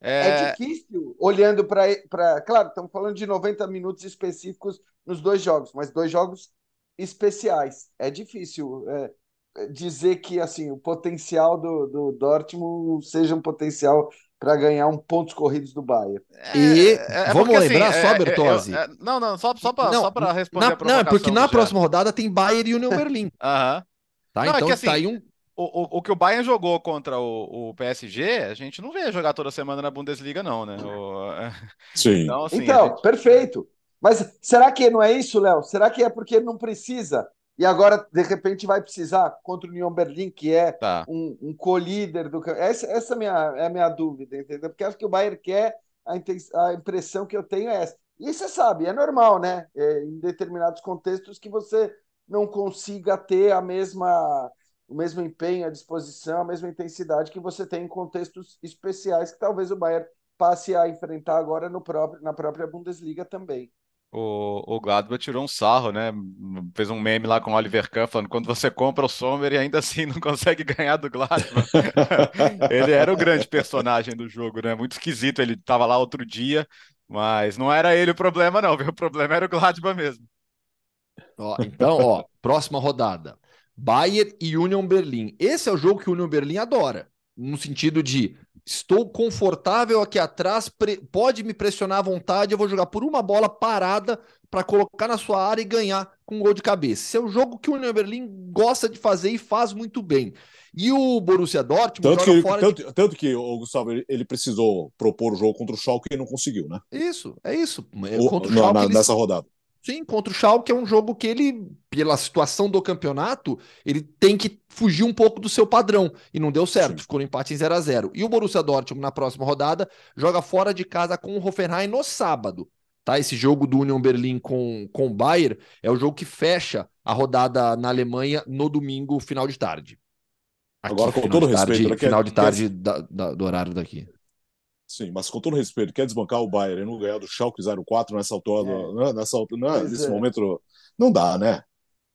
É, é difícil, olhando para. Claro, estamos falando de 90 minutos específicos nos dois jogos, mas dois jogos especiais. É difícil é, dizer que assim o potencial do, do Dortmund seja um potencial para ganhar um pontos corridos do Bayern. E é, é vamos porque, lembrar assim, só, é, Bertozzi. não, não, só, só para responder na, a Não, é porque na próxima rodada tem Bayern e União Berlim. Aham. Tá, não, então é que, assim, tá aí um o, o, o, que o Bayern jogou contra o, o, PSG, a gente não vê jogar toda semana na Bundesliga, não, né? O... Sim. Então, assim, então gente... perfeito. Mas será que não é isso, Léo? Será que é porque não precisa? E agora, de repente, vai precisar contra o Union Berlim, que é tá. um, um co-líder do Essa, essa é, minha, é a minha dúvida, entendeu? Porque acho que o Bayern quer, a, a impressão que eu tenho é essa. E você sabe, é normal, né? É, em determinados contextos que você não consiga ter a mesma o mesmo empenho, a disposição, a mesma intensidade que você tem em contextos especiais que talvez o Bayern passe a enfrentar agora no próprio, na própria Bundesliga também. O, o Gladbach tirou um sarro, né? Fez um meme lá com o Oliver Kahn falando quando você compra o Sommer e ainda assim não consegue ganhar do Gladbach. ele era o grande personagem do jogo, né? Muito esquisito, ele estava lá outro dia, mas não era ele o problema não, viu? o problema era o Gladbach mesmo. Ó, então, ó, próxima rodada. Bayern e Union Berlim. Esse é o jogo que o Union Berlim adora, no sentido de estou confortável aqui atrás, pode me pressionar à vontade, eu vou jogar por uma bola parada para colocar na sua área e ganhar com um gol de cabeça. Esse é o jogo que o Union Berlim gosta de fazer e faz muito bem. E o Borussia Dortmund tanto que, tanto, de... tanto, que o Gustavo ele precisou propor o jogo contra o Schalke e não conseguiu, né? Isso, é isso. O, contra o Schalke, na, nessa rodada. Sim, contra o Schalke é um jogo que ele, pela situação do campeonato, ele tem que fugir um pouco do seu padrão. E não deu certo, Sim. ficou no empate em 0 a 0 E o Borussia Dortmund, na próxima rodada, joga fora de casa com o Hoffenheim no sábado. Tá? Esse jogo do Union Berlim com, com o Bayern é o jogo que fecha a rodada na Alemanha no domingo, final de tarde. Aqui, Agora, com todo respeito, né, final de tarde da, da, do horário daqui. Sim, mas com todo respeito, quer desbancar o Bayern e não ganhar do Schalke 04 nessa altura, é. Né, nessa altura, né, nesse é. momento, não dá, né?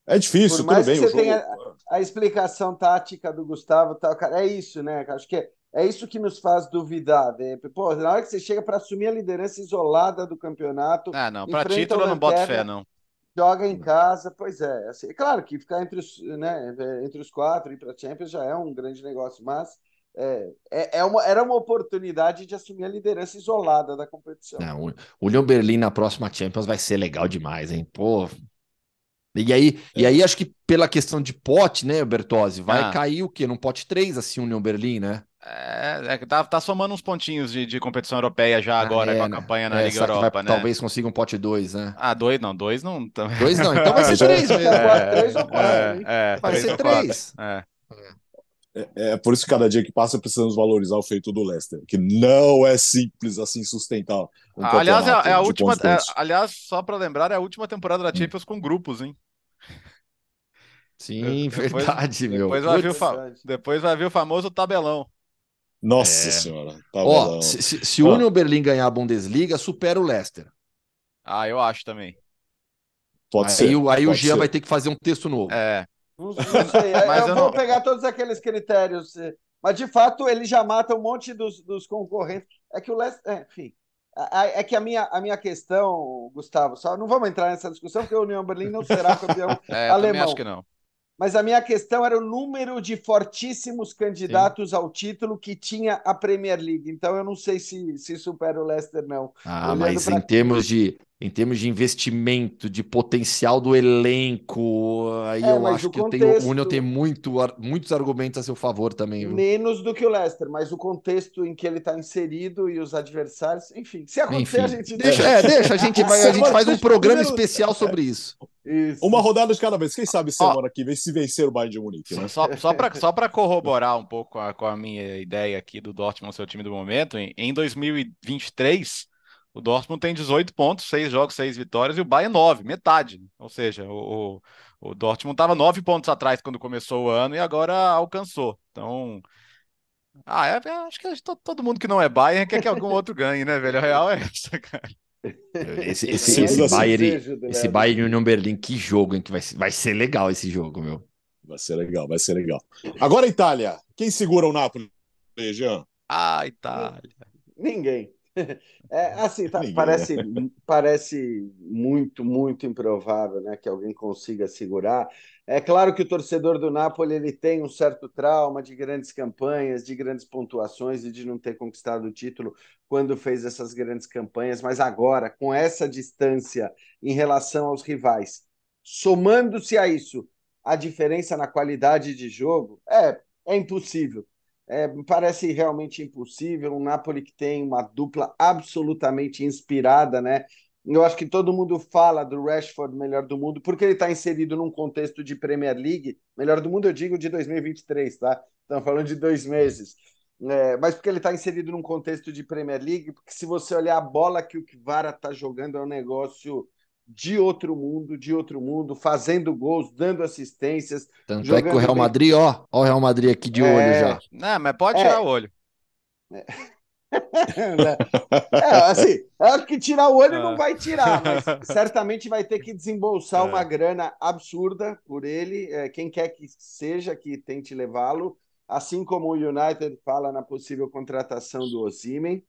É difícil, Por mais tudo bem. Que você tenha a, a, explicação tática do Gustavo, tal, cara, é isso, né? Acho que é, é isso que nos faz duvidar. Né? Pô, na hora que você chega para assumir a liderança isolada do campeonato. Ah, não, para título eu não boto fé, não. Joga em casa, pois é. Assim, claro que ficar entre os, né, entre os quatro e para Champions já é um grande negócio, mas é, é, é, uma, era uma oportunidade de assumir a liderança isolada da competição. Não, o Union Berlim na próxima Champions vai ser legal demais, hein? Pô. E aí, é. e aí acho que pela questão de pote, né, Bertozzi, vai ah. cair o quê? Num pote 3, assim, Union Berlim, né? É, é tá, tá somando uns pontinhos de, de competição europeia já ah, agora é, com a né? campanha na é, Liga Europa, vai, né? Talvez consiga um pote 2, né? Ah, dois não, dois não. Dois não, então vai ser três mesmo. É, três ou quatro. É, vai ser três. É. É, é, por isso que cada dia que passa precisamos valorizar o feito do Leicester, que não é simples assim sustentar. Um aliás, é, é a última. É, aliás, só para lembrar, é a última temporada da. Champions hum. com grupos, hein? Sim, depois, verdade, meu. Depois vai, vir o depois vai vir o famoso tabelão. Nossa é. senhora. Tabelão. Ó, se, se, se o Union Berlim ganhar a Bundesliga, supera o Leicester. Ah, eu acho também. Pode aí, ser. Aí, aí o Jean ser. vai ter que fazer um texto novo. É. Não, não sei. Mas eu, eu vou não... pegar todos aqueles critérios. Mas, de fato, ele já mata um monte dos, dos concorrentes. É que o Leicester. É, enfim. É que a minha, a minha questão, Gustavo, só não vamos entrar nessa discussão, porque o União Berlim não será campeão é, alemão. acho que não. Mas a minha questão era o número de fortíssimos candidatos Sim. ao título que tinha a Premier League. Então eu não sei se, se supera o Leicester, não. Ah, Olhando mas pra... em termos de em termos de investimento, de potencial do elenco, aí é, eu acho que contexto... tenho, o Union tem muito, muitos argumentos a seu favor também. Viu? Menos do que o Leicester, mas o contexto em que ele está inserido e os adversários, enfim, se acontecer enfim. a gente deixa, é, deixa a gente vai, a gente faz um programa especial sobre isso. isso. Uma rodada de cada vez. Quem sabe semana aqui vem se vencer o Bayern de Munique, né? Só, só para só corroborar um pouco com a, com a minha ideia aqui do Dortmund, seu time do momento, em, em 2023 o Dortmund tem 18 pontos, 6 jogos, 6 vitórias, e o Bayern 9, metade. Ou seja, o, o, o Dortmund estava 9 pontos atrás quando começou o ano e agora alcançou. Então, ah, é, é acho que todo mundo que não é Bayern quer que algum outro ganhe, né, velho? A real é essa, cara. Esse, esse, esse, Bayern, esse Bayern Union Berlim, que jogo, hein? Que vai, vai ser legal esse jogo, meu. Vai ser legal, vai ser legal. Agora, Itália. Quem segura o Napoli, Jean? Ah, Itália. Ninguém. É, assim, tá, parece, parece muito, muito improvável né, que alguém consiga segurar. É claro que o torcedor do Napoli ele tem um certo trauma de grandes campanhas, de grandes pontuações e de não ter conquistado o título quando fez essas grandes campanhas, mas agora, com essa distância em relação aos rivais, somando-se a isso a diferença na qualidade de jogo, é, é impossível é, parece realmente impossível. Um Napoli que tem uma dupla absolutamente inspirada, né? Eu acho que todo mundo fala do Rashford melhor do mundo, porque ele está inserido num contexto de Premier League. Melhor do mundo, eu digo de 2023, tá? Estamos falando de dois meses. É, mas porque ele está inserido num contexto de Premier League, porque se você olhar a bola que o Kvara está jogando é um negócio de outro mundo, de outro mundo, fazendo gols, dando assistências. Tanto é que o Real Madrid, ó, ó o Real Madrid aqui de é... olho já. Não, mas pode é... tirar o olho. É. é, assim, é que tirar o olho não é. vai tirar, mas certamente vai ter que desembolsar é. uma grana absurda por ele, é, quem quer que seja que tente levá-lo, assim como o United fala na possível contratação do Osimhen.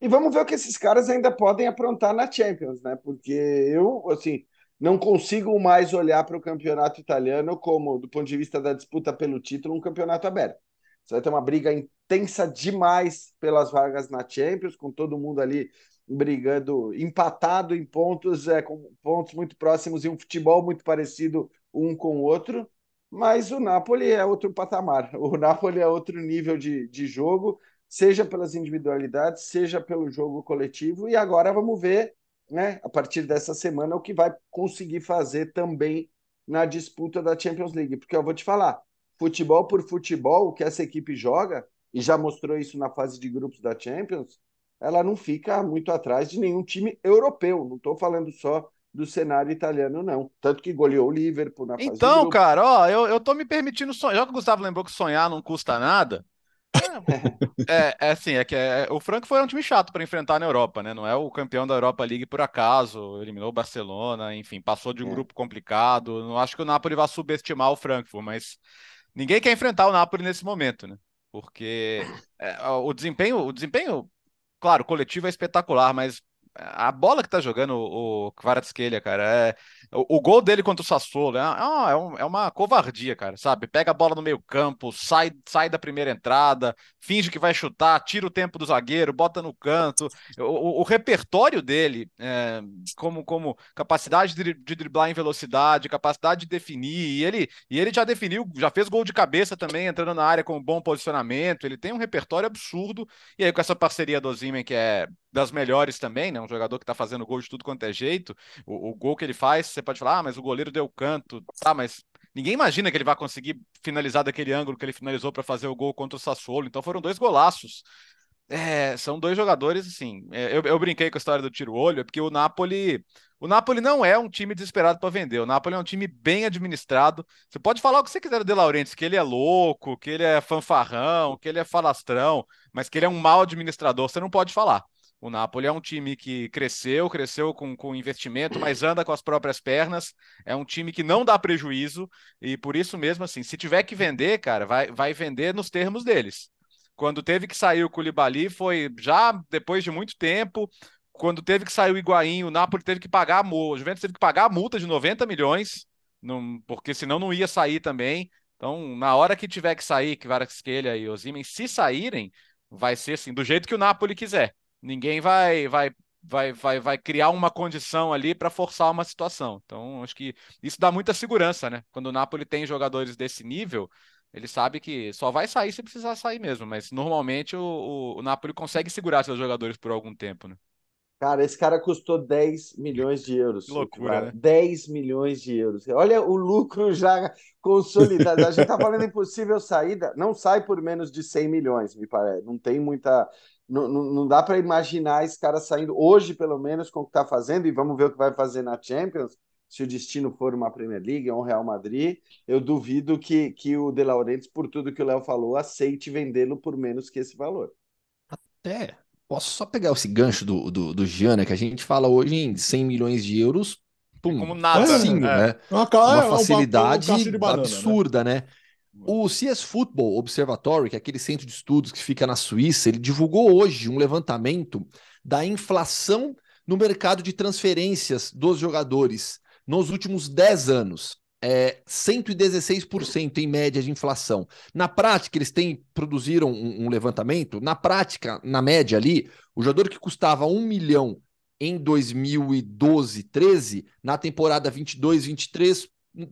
E vamos ver o que esses caras ainda podem aprontar na Champions, né? Porque eu, assim, não consigo mais olhar para o campeonato italiano como, do ponto de vista da disputa pelo título, um campeonato aberto. Você vai ter uma briga intensa demais pelas vagas na Champions, com todo mundo ali brigando, empatado em pontos, é, com pontos muito próximos e um futebol muito parecido um com o outro. Mas o Napoli é outro patamar, o Napoli é outro nível de, de jogo seja pelas individualidades, seja pelo jogo coletivo. E agora vamos ver, né, a partir dessa semana, o que vai conseguir fazer também na disputa da Champions League. Porque eu vou te falar, futebol por futebol, o que essa equipe joga, e já mostrou isso na fase de grupos da Champions, ela não fica muito atrás de nenhum time europeu. Não estou falando só do cenário italiano, não. Tanto que goleou o Liverpool na fase Então, cara, ó, eu, eu tô me permitindo sonhar. Já que o Gustavo lembrou que sonhar não custa nada, é, é assim, é que é, o Franco foi um time chato para enfrentar na Europa, né? Não é o campeão da Europa League por acaso, eliminou o Barcelona, enfim, passou de um é. grupo complicado. Não acho que o Napoli vá subestimar o Frankfurt, mas ninguém quer enfrentar o Napoli nesse momento, né? Porque é, o desempenho, o desempenho, claro, coletivo é espetacular, mas a bola que tá jogando o Kvaratskhelia, cara, é o, o, gol dele contra o Sassuolo é, é, é, é, uma covardia, cara, sabe? Pega a bola no meio campo, sai, sai da primeira entrada, finge que vai chutar, tira o tempo do zagueiro, bota no canto. O, o, o repertório dele, é, como, como capacidade de, de, driblar em velocidade, capacidade de definir, e ele, e ele já definiu, já fez gol de cabeça também, entrando na área com um bom posicionamento, ele tem um repertório absurdo, e aí com essa parceria do Zimen, que é das melhores também, né? Um jogador que tá fazendo gol de tudo quanto é jeito, o, o gol que ele faz você pode falar, ah, mas o goleiro deu canto, tá, mas ninguém imagina que ele vai conseguir finalizar daquele ângulo que ele finalizou para fazer o gol contra o Sassuolo. Então foram dois golaços. É, são dois jogadores, assim. É, eu, eu, brinquei com a história do tiro-olho, é porque o Napoli. O Napoli não é um time desesperado para vender. O Napoli é um time bem administrado. Você pode falar o que você quiser do De Laurentiis, que ele é louco, que ele é fanfarrão, que ele é falastrão, mas que ele é um mau administrador, você não pode falar. O Napoli é um time que cresceu, cresceu com, com investimento, mas anda com as próprias pernas. É um time que não dá prejuízo e por isso mesmo, assim, se tiver que vender, cara, vai, vai vender nos termos deles. Quando teve que sair o Koulibaly foi já depois de muito tempo. Quando teve que sair o Higuaín, o Napoli teve que pagar a o Juventus teve que pagar a multa de 90 milhões, não, porque senão não ia sair também. Então, na hora que tiver que sair, que Varasquelha e Osimhen, se saírem, vai ser assim, do jeito que o Napoli quiser. Ninguém vai, vai, vai, vai, vai criar uma condição ali para forçar uma situação. Então, acho que isso dá muita segurança, né? Quando o Napoli tem jogadores desse nível, ele sabe que só vai sair se precisar sair mesmo, mas normalmente o, o, o Napoli consegue segurar seus jogadores por algum tempo, né? Cara, esse cara custou 10 milhões de euros. Que loucura, né? 10 milhões de euros. Olha o lucro já consolidado. A gente tá falando impossível saída. Não sai por menos de 100 milhões, me parece. Não tem muita não, não, dá para imaginar esse cara saindo hoje, pelo menos, com o que está fazendo, e vamos ver o que vai fazer na Champions. Se o destino for uma Premier League ou um Real Madrid, eu duvido que, que o De Laurentiis, por tudo que o Léo falou, aceite vendê-lo por menos que esse valor. Até posso só pegar esse gancho do, do, do Gianna, que a gente fala hoje em 100 milhões de euros, pum, como nada, assim, né? É. Uma, uma é facilidade banana, né? absurda, né? né? O CS Football Observatory, que é aquele centro de estudos que fica na Suíça, ele divulgou hoje um levantamento da inflação no mercado de transferências dos jogadores nos últimos 10 anos. É 116% em média de inflação. Na prática, eles têm produziram um, um, levantamento. Na prática, na média ali, o jogador que custava 1 milhão em 2012, 13, na temporada 22, 23,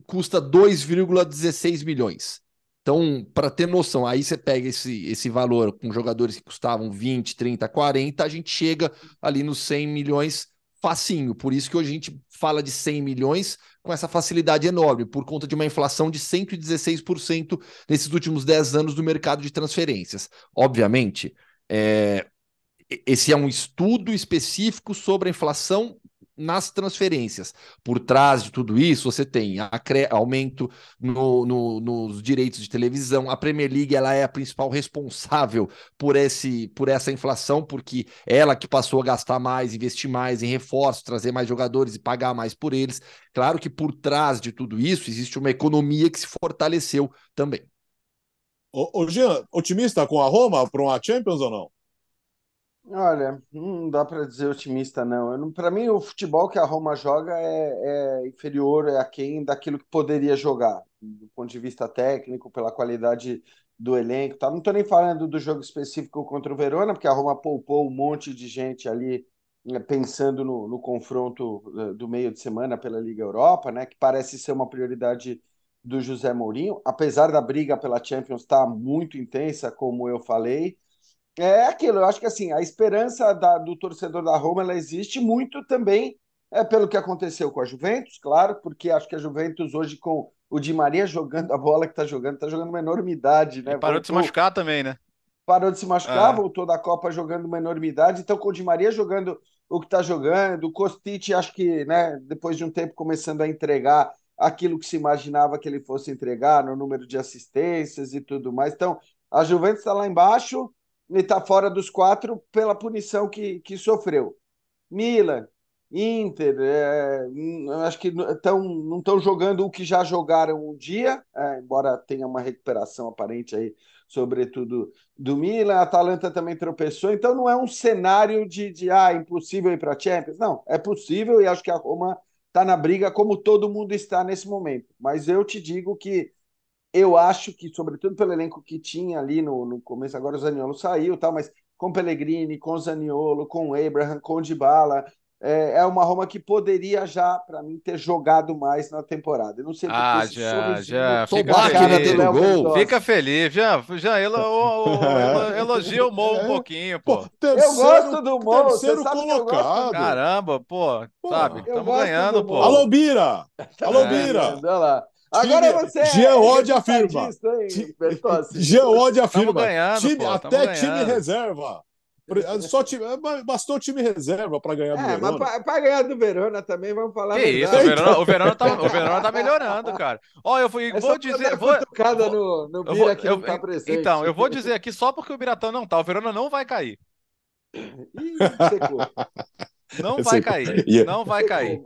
custa 2,16 milhões. Então, para ter noção, aí você pega esse, esse valor com jogadores que custavam 20, 30, 40, a gente chega ali nos 100 milhões facinho. Por isso que hoje a gente fala de 100 milhões com essa facilidade enorme, por conta de uma inflação de 116% nesses últimos 10 anos do mercado de transferências. Obviamente, é, esse é um estudo específico sobre a inflação nas transferências. Por trás de tudo isso, você tem aumento no, no, nos direitos de televisão. A Premier League ela é a principal responsável por, esse, por essa inflação, porque ela que passou a gastar mais, investir mais em reforços, trazer mais jogadores e pagar mais por eles. Claro que por trás de tudo isso existe uma economia que se fortaleceu também. Ô, ô Jean, otimista com a Roma para uma Champions ou não? Olha, não dá para dizer otimista, não. Para mim, o futebol que a Roma joga é, é inferior, é aquém daquilo que poderia jogar, do ponto de vista técnico, pela qualidade do elenco. Tá? Não estou nem falando do jogo específico contra o Verona, porque a Roma poupou um monte de gente ali né, pensando no, no confronto eh, do meio de semana pela Liga Europa, né, que parece ser uma prioridade do José Mourinho, apesar da briga pela Champions estar tá muito intensa, como eu falei. É aquilo, eu acho que assim, a esperança da, do torcedor da Roma ela existe muito também é, pelo que aconteceu com a Juventus, claro, porque acho que a Juventus hoje com o Di Maria jogando a bola que está jogando, está jogando uma enormidade, né? E parou Voltou, de se machucar também, né? Parou de se machucar, é. voltou da Copa jogando uma enormidade, então com o Di Maria jogando o que está jogando, o Kostic acho que, né, depois de um tempo começando a entregar aquilo que se imaginava que ele fosse entregar no número de assistências e tudo mais. Então, a Juventus está lá embaixo, ele está fora dos quatro pela punição que, que sofreu. Milan, Inter, é, acho que tão, não estão jogando o que já jogaram um dia, é, embora tenha uma recuperação aparente aí, sobretudo do Milan. A Atalanta também tropeçou, então não é um cenário de, de ah, impossível ir para a Champions. Não, é possível e acho que a Roma está na briga como todo mundo está nesse momento. Mas eu te digo que eu acho que, sobretudo pelo elenco que tinha ali no, no começo, agora o Zaniolo saiu, tal, mas com Pellegrini, com Zaniolo, com Abraham, com Dybala, é, é uma Roma que poderia já, para mim, ter jogado mais na temporada. Eu não sei ah, porque já, já. Fica feliz. Gol. Fica feliz. Já, já elo, elogia o Mo um pouquinho, pô. pô terceiro, eu gosto do Mo. Terceiro colocado. Caramba, pô. pô sabe? Estamos ganhando, pô. Alô, Bira. Alô, Bira. Olha Agora você é Geode afirma. Geode afirma. Ganhando, time, pô, até ganhando. time reserva. Só time, bastou time reserva para ganhar do é, Verona. Mas para ganhar do Verona também, vamos falar. Que isso, o Verona, o, Verona tá, o Verona tá melhorando, cara. Ó, eu fui, é vou dizer. Vou, no, no Bira vou, que eu, não tá presente. Então, eu vou dizer aqui só porque o Biratão não tá. O Verona não vai cair. Ih, secou. Não vai cair. Não vai cair.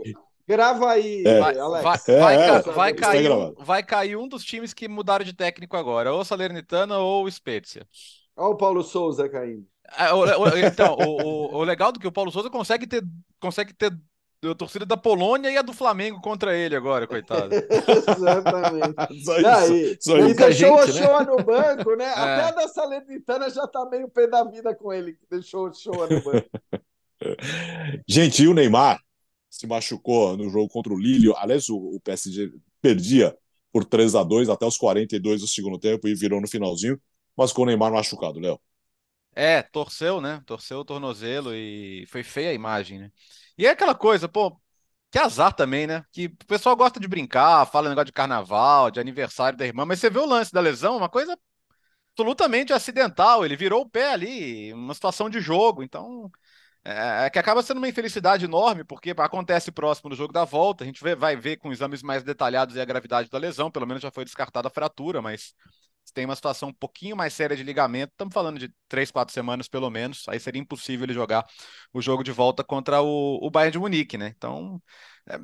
Grava aí, é. Alex. Vai, vai, é, vai, cair, vai cair um dos times que mudaram de técnico agora, ou Salernitana ou Spezia. Olha o Paulo Souza caindo. É, o, o, então, o, o, legal do que o Paulo Souza consegue ter, consegue ter a torcida da Polônia e a do Flamengo contra ele agora, coitado. Exatamente. só isso. Só ele deixou gente, o show né? no banco, né? É. Até a da Salernitana já tá meio pé da vida com ele, que deixou o show no banco. Gente, e o Neymar? Se machucou no jogo contra o Lille. Aliás, o, PSG perdia por 3 a 2 até os 42 do segundo tempo e virou no finalzinho, mas com o Neymar machucado, Léo. É, torceu, né? Torceu o tornozelo e foi feia a imagem, né? E é aquela coisa, pô, que azar também, né? Que o pessoal gosta de brincar, fala negócio de carnaval, de aniversário da irmã, mas você vê o lance da lesão, uma coisa absolutamente acidental. Ele virou o pé ali, uma situação de jogo, então é, é, que acaba sendo uma infelicidade enorme, porque acontece próximo do jogo da volta. A gente vê, vai ver com exames mais detalhados e a gravidade da lesão, pelo menos já foi descartada a fratura, mas se tem uma situação um pouquinho mais séria de ligamento, estamos falando de três, quatro semanas pelo menos, aí seria impossível ele jogar o jogo de volta contra o, o Bayern de Munique, né? Então, é,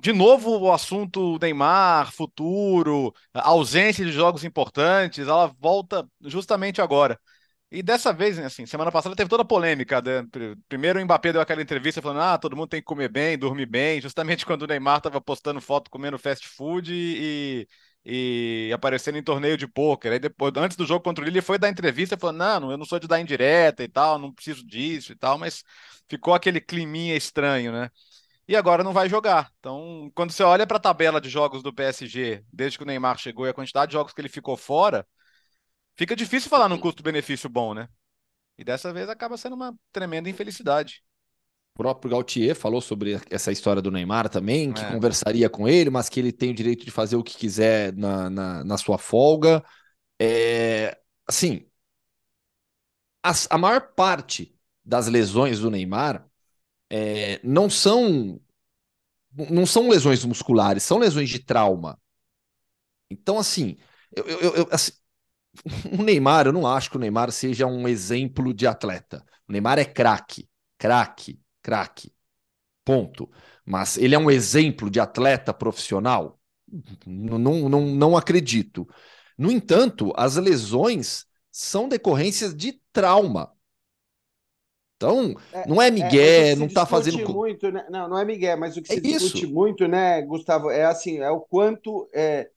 de novo o assunto Neymar, futuro, ausência de jogos importantes, ela volta justamente agora. E dessa vez, assim, semana passada teve toda a polêmica. Né? Primeiro o Mbappé deu aquela entrevista falando: ah, todo mundo tem que comer bem, dormir bem, justamente quando o Neymar estava postando foto comendo fast food e, e, aparecendo em torneio de pôquer. Aí depois, antes do jogo contra o Lille, ele foi dar entrevista falou: não, eu não sou de dar indireta e tal, não preciso disso e tal, mas ficou aquele climinha estranho, né? E agora não vai jogar. Então, quando você olha para a tabela de jogos do PSG, desde que o Neymar chegou e a quantidade de jogos que ele ficou fora Fica difícil falar num custo-benefício bom, né? E dessa vez acaba sendo uma tremenda infelicidade. O próprio Gautier falou sobre essa história do Neymar também, que é. conversaria com ele, mas que ele tem o direito de fazer o que quiser na, na, na sua folga. É, assim, a, a maior parte das lesões do Neymar é, não são não são lesões musculares, são lesões de trauma. Então, assim, eu, eu, eu assim, o Neymar, eu não acho que o Neymar seja um exemplo de atleta. O Neymar é craque, craque, craque. Ponto. Mas ele é um exemplo de atleta profissional? Não, não, não acredito. No entanto, as lesões são decorrências de trauma. Então, é, não é, é Miguel, é, não está fazendo. Muito, né? Não, não é Miguel, mas o que é se discute isso. muito, né, Gustavo, é assim, é o quanto é,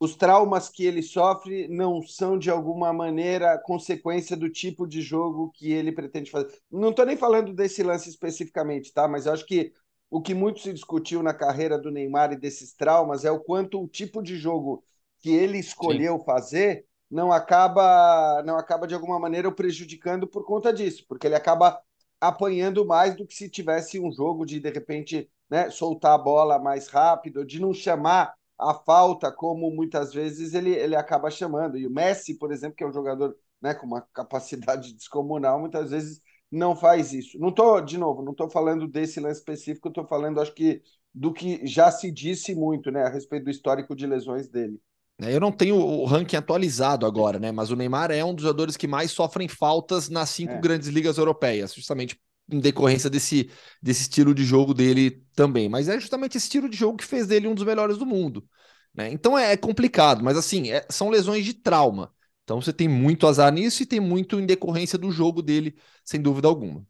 os traumas que ele sofre não são, de alguma maneira, consequência do tipo de jogo que ele pretende fazer. Não estou nem falando desse lance especificamente, tá? Mas eu acho que o que muito se discutiu na carreira do Neymar e desses traumas é o quanto o tipo de jogo que ele escolheu Sim. fazer não acaba, não acaba de alguma maneira o prejudicando por conta disso, porque ele acaba apanhando mais do que se tivesse um jogo de de repente, né, soltar a bola mais rápido, de não chamar a falta, como muitas vezes ele, ele acaba chamando. E o Messi, por exemplo, que é um jogador né, com uma capacidade descomunal, muitas vezes não faz isso. Não estou, de novo, não estou falando desse lance específico, estou falando, acho que, do que já se disse muito né, a respeito do histórico de lesões dele. É, eu não tenho o ranking atualizado agora, né? Mas o Neymar é um dos jogadores que mais sofrem faltas nas cinco é. grandes ligas europeias, justamente em decorrência desse, desse estilo de jogo dele também. Mas é justamente esse estilo de jogo que fez dele um dos melhores do mundo. Né? Então é, é complicado, mas assim, é, são lesões de trauma. Então você tem muito azar nisso e tem muito em decorrência do jogo dele, sem dúvida alguma.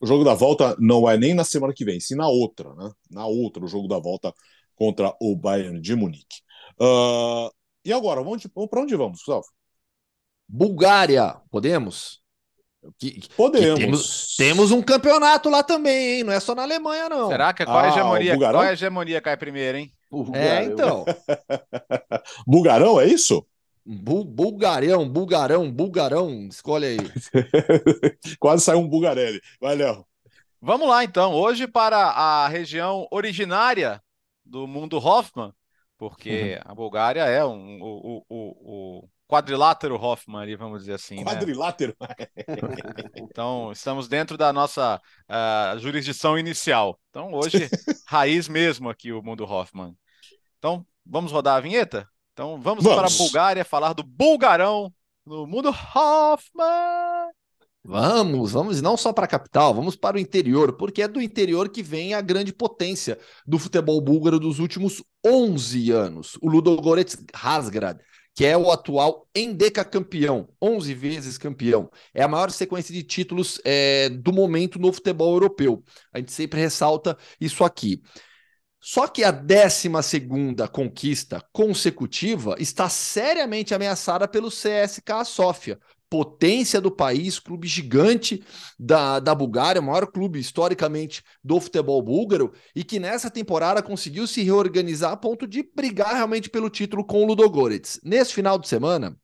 O jogo da volta não é nem na semana que vem, sim na outra, né? Na outra, o jogo da volta contra o Bayern de Munique. Uh, e agora, para onde vamos, Gustavo? Bulgária, podemos? Que, Podemos. Que temos, temos, um campeonato lá também, hein? Não é só na Alemanha, não. Será que qual, ah, a, hegemonia, qual a hegemonia cai primeiro, hein? É, então. Bulgarão, é isso? Bu bulgarão, bulgarão, bulgarão. Escolhe aí. Quase saiu um Bulgarelli. Valeu. Vamos lá, então. Hoje para a região originária do mundo Hoffman, porque uhum. a Bulgária é um, o, o, o, quadrilátero Hoffman ali, vamos dizer assim. Né? Quadrilátero? Né? então, estamos dentro da nossa uh, jurisdição inicial. Então, hoje, raiz mesmo aqui o mundo Hoffman. Então, vamos rodar a vinheta? Então, vamos, vamos. para a Bulgária falar do Bulgarão no mundo Hoffman. Vamos, vamos não só para a capital, vamos para o interior, porque é do interior que vem a grande potência do futebol búlgaro dos últimos 11 anos, o Ludogorets Razgrad, que é o atual Endeca campeão, 11 vezes campeão. É a maior sequência de títulos é, do momento no futebol europeu. A gente sempre ressalta isso aqui. Só que a 12 conquista consecutiva está seriamente ameaçada pelo CSKA Sofia, potência do país, clube gigante da, da Bulgária, o maior clube historicamente do futebol búlgaro, e que nessa temporada conseguiu se reorganizar a ponto de brigar realmente pelo título com o Ludogorets. Nesse final de semana,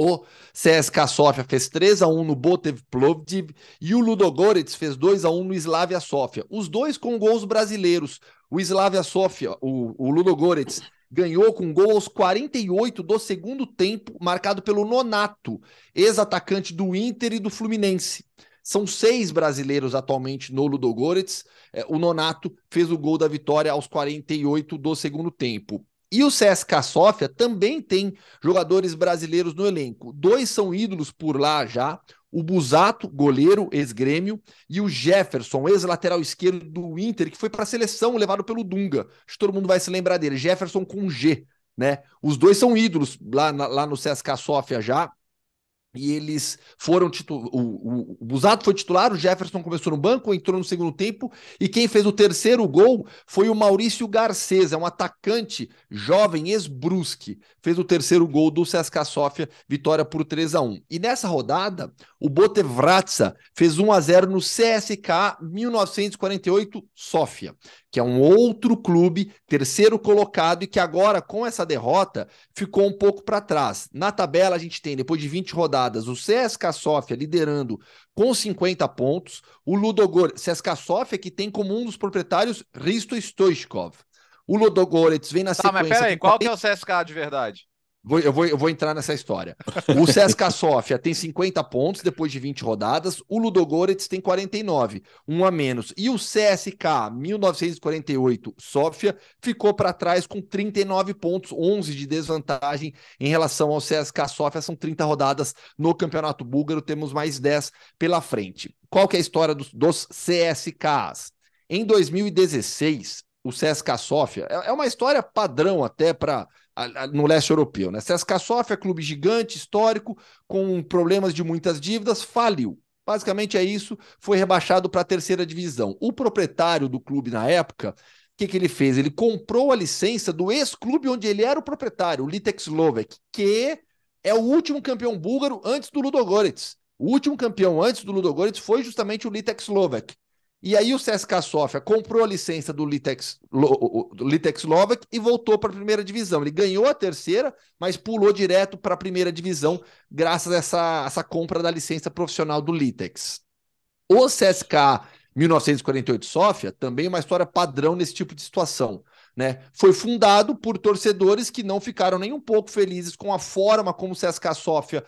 o CSKA Sofia fez 3 a 1 no Botev Plovdiv e o Ludogorets fez 2 a 1 no Slavia Sofia. Os dois com gols brasileiros. O Slavia Sofia, o, o Ludogorets, ganhou com gol aos 48 do segundo tempo, marcado pelo Nonato, ex-atacante do Inter e do Fluminense. São seis brasileiros atualmente no Ludogorets. É, o Nonato fez o gol da vitória aos 48 do segundo tempo. E o CSKA Sofia também tem jogadores brasileiros no elenco. Dois são ídolos por lá já o Busato, goleiro, ex-grêmio, e o Jefferson, ex-lateral esquerdo do Inter, que foi para a seleção levado pelo Dunga. Acho que todo mundo vai se lembrar dele. Jefferson com G, né? Os dois são ídolos lá, na, lá no CSKA Sofia já. e eles foram titular. O, o, o Busato foi titular, o Jefferson começou no banco, entrou no segundo tempo, e quem fez o terceiro gol foi o Maurício Garcês, é um atacante jovem, ex-Brusque. Fez o terceiro gol do CSKA Sofia, vitória por 3 a 1 E nessa rodada, o Botevratsa fez 1 a 0 no CSK 1948 Sofia que é um outro clube, terceiro colocado, e que agora, com essa derrota, ficou um pouco para trás. Na tabela, a gente tem, depois de 20 rodadas, o CSKA Sofia liderando com 50 pontos, o Ludogor, CSKA Sofia, que tem como um dos proprietários Risto Stoichkov. O Ludogorets vem na tá, sequência... Mas peraí, qual 40... que é o CSKA de verdade? Vou, eu, vou, eu vou entrar nessa história. O CSKA Sofia tem 50 pontos depois de 20 rodadas, o Ludogorets tem 49, um a menos. E o CSK 1948 Sofia ficou para trás com 39 pontos, 11 de desvantagem em relação ao CSK Sofia. São 30 rodadas no Campeonato Búlgaro, temos mais 10 pela frente. Qual que é a história dos, dos CSKs? Em 2016, o CSKA Sofia é, é uma história padrão até para no leste europeu. Né? CSKA Sofia, clube gigante, histórico, com problemas de muitas dívidas, faliu. Basicamente é isso, foi rebaixado para a terceira divisão. O proprietário do clube na época, o que, que ele fez? Ele comprou a licença do ex-clube onde ele era o proprietário, o Litex Lovek, que é o último campeão búlgaro antes do Ludogorets. O último campeão antes do Ludogorets foi justamente o Litex Lovek. E aí o CSKA Sofia comprou a licença do Litex, do e voltou para a primeira divisão. Ele ganhou a terceira, mas pulou direto para a primeira divisão graças a essa, essa compra da licença profissional do Litex. O CSKA 1948 Sofia também é uma história padrão nesse tipo de situação. Né? Foi fundado por torcedores que não ficaram nem um pouco felizes com a forma como o CSKA Sofia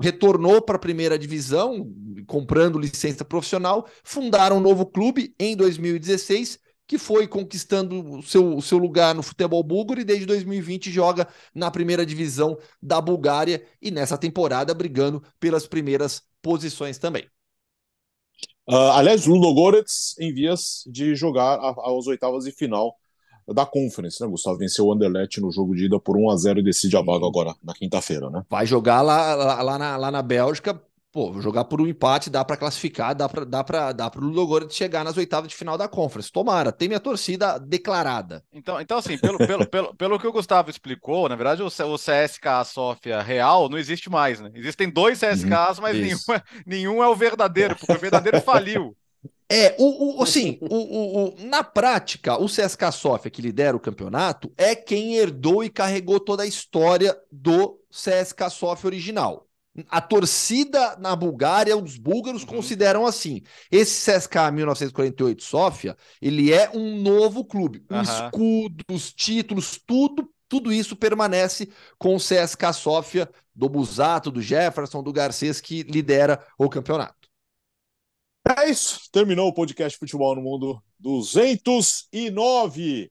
retornou para a primeira divisão, comprando licença profissional, fundaram um novo clube em 2016, que foi conquistando o seu, o seu lugar no futebol búlgaro e desde 2020 joga na primeira divisão da Bulgária e nessa temporada brigando pelas primeiras posições também. Uh, aliás, Ludogorets em vias de jogar às oitavas de final da Conference, né, Gustavo? Venceu o Anderlecht no jogo de ida por 1 a 0 e decide a vaga agora na quinta-feira, né? Vai jogar lá, lá, lá, na, lá na Bélgica, pô, jogar por um empate, dá para classificar, dá para dá para dá para o Ludogorets chegar nas oitavas de final da Conference. Tomara, tem minha torcida declarada. Então, então assim, pelo, pelo, pelo, pelo que o Gustavo explicou, na verdade o, o CSK Sofia real não existe mais, né? Existem dois CSKs, uhum, mas nenhum é, nenhum é o verdadeiro, porque o verdadeiro faliu. É, o, o, assim, o, o, o, na prática, o CSKA Sofia, que lidera o campeonato, é quem herdou e carregou toda a história do CSKA Sofia original. A torcida na Bulgária, os búlgaros uhum. consideram assim. Esse CSKA 1948 Sofia, ele é um novo clube. O uhum. escudo, os títulos, tudo, tudo isso permanece com o CSKA Sofia do Busato, do Jefferson, do Garcês, que lidera o campeonato. É isso. Terminou o podcast Futebol no Mundo 209.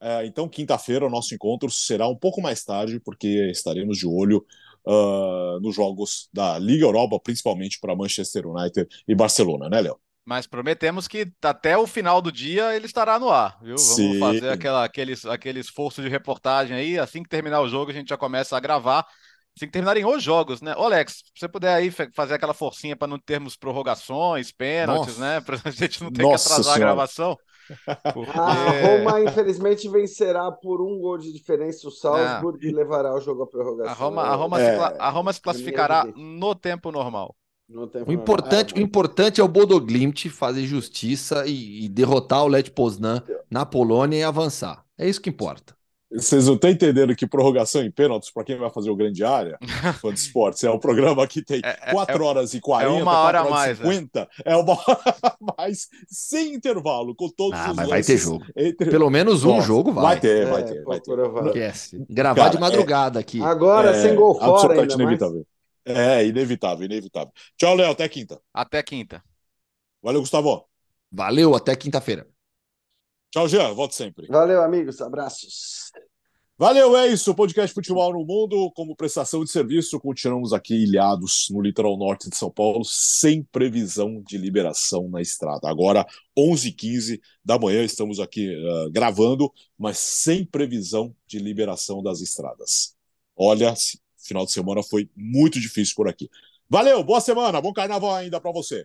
É, então, quinta-feira, o nosso encontro será um pouco mais tarde, porque estaremos de olho uh, nos jogos da Liga Europa, principalmente para Manchester United e Barcelona, né, Léo? Mas prometemos que até o final do dia ele estará no ar, viu? Vamos Sim. fazer aquela, aquele, aquele esforço de reportagem aí. Assim que terminar o jogo, a gente já começa a gravar tem que terminarem os jogos, né? Ô, Alex, se você puder aí fazer aquela forcinha para não termos prorrogações, pênaltis, Nossa. né? Para a gente não ter Nossa que atrasar senhora. a gravação. Porque... A Roma, infelizmente, vencerá por um gol de diferença o Salzburg e levará o jogo à prorrogação. A Roma, a Roma, é... se, a Roma se classificará no tempo normal. O importante, é, o importante é o Bodoglimt fazer justiça e, e derrotar o Lech Poznan na Polônia e avançar. É isso que importa. Vocês não estão entendendo que prorrogação em pênaltis, para quem vai fazer o grande área, fã de esportes, é um programa que tem 4 é, é, horas e 40, é uma hora mais, 50, é. é uma hora a mais, sem intervalo, com todos ah, os mas vai ter jogo. Entre... Pelo menos um Nossa, jogo vai. Vai ter, vai ter, vai ter. Esquece. Gravar Cara, de madrugada aqui. Agora, sem gol fora Absolutamente inevitável. Mais. É, inevitável, inevitável. Tchau, Léo, até quinta. Até quinta. Valeu, Gustavo. Valeu, até quinta-feira. Tchau, Jean. Volte sempre. Valeu, amigos. Abraços. Valeu, é isso. Podcast Futebol no Mundo, como prestação de serviço, continuamos aqui ilhados no litoral norte de São Paulo, sem previsão de liberação na estrada. Agora, 11h15 da manhã, estamos aqui uh, gravando, mas sem previsão de liberação das estradas. Olha, final de semana foi muito difícil por aqui. Valeu, boa semana, bom carnaval ainda para você.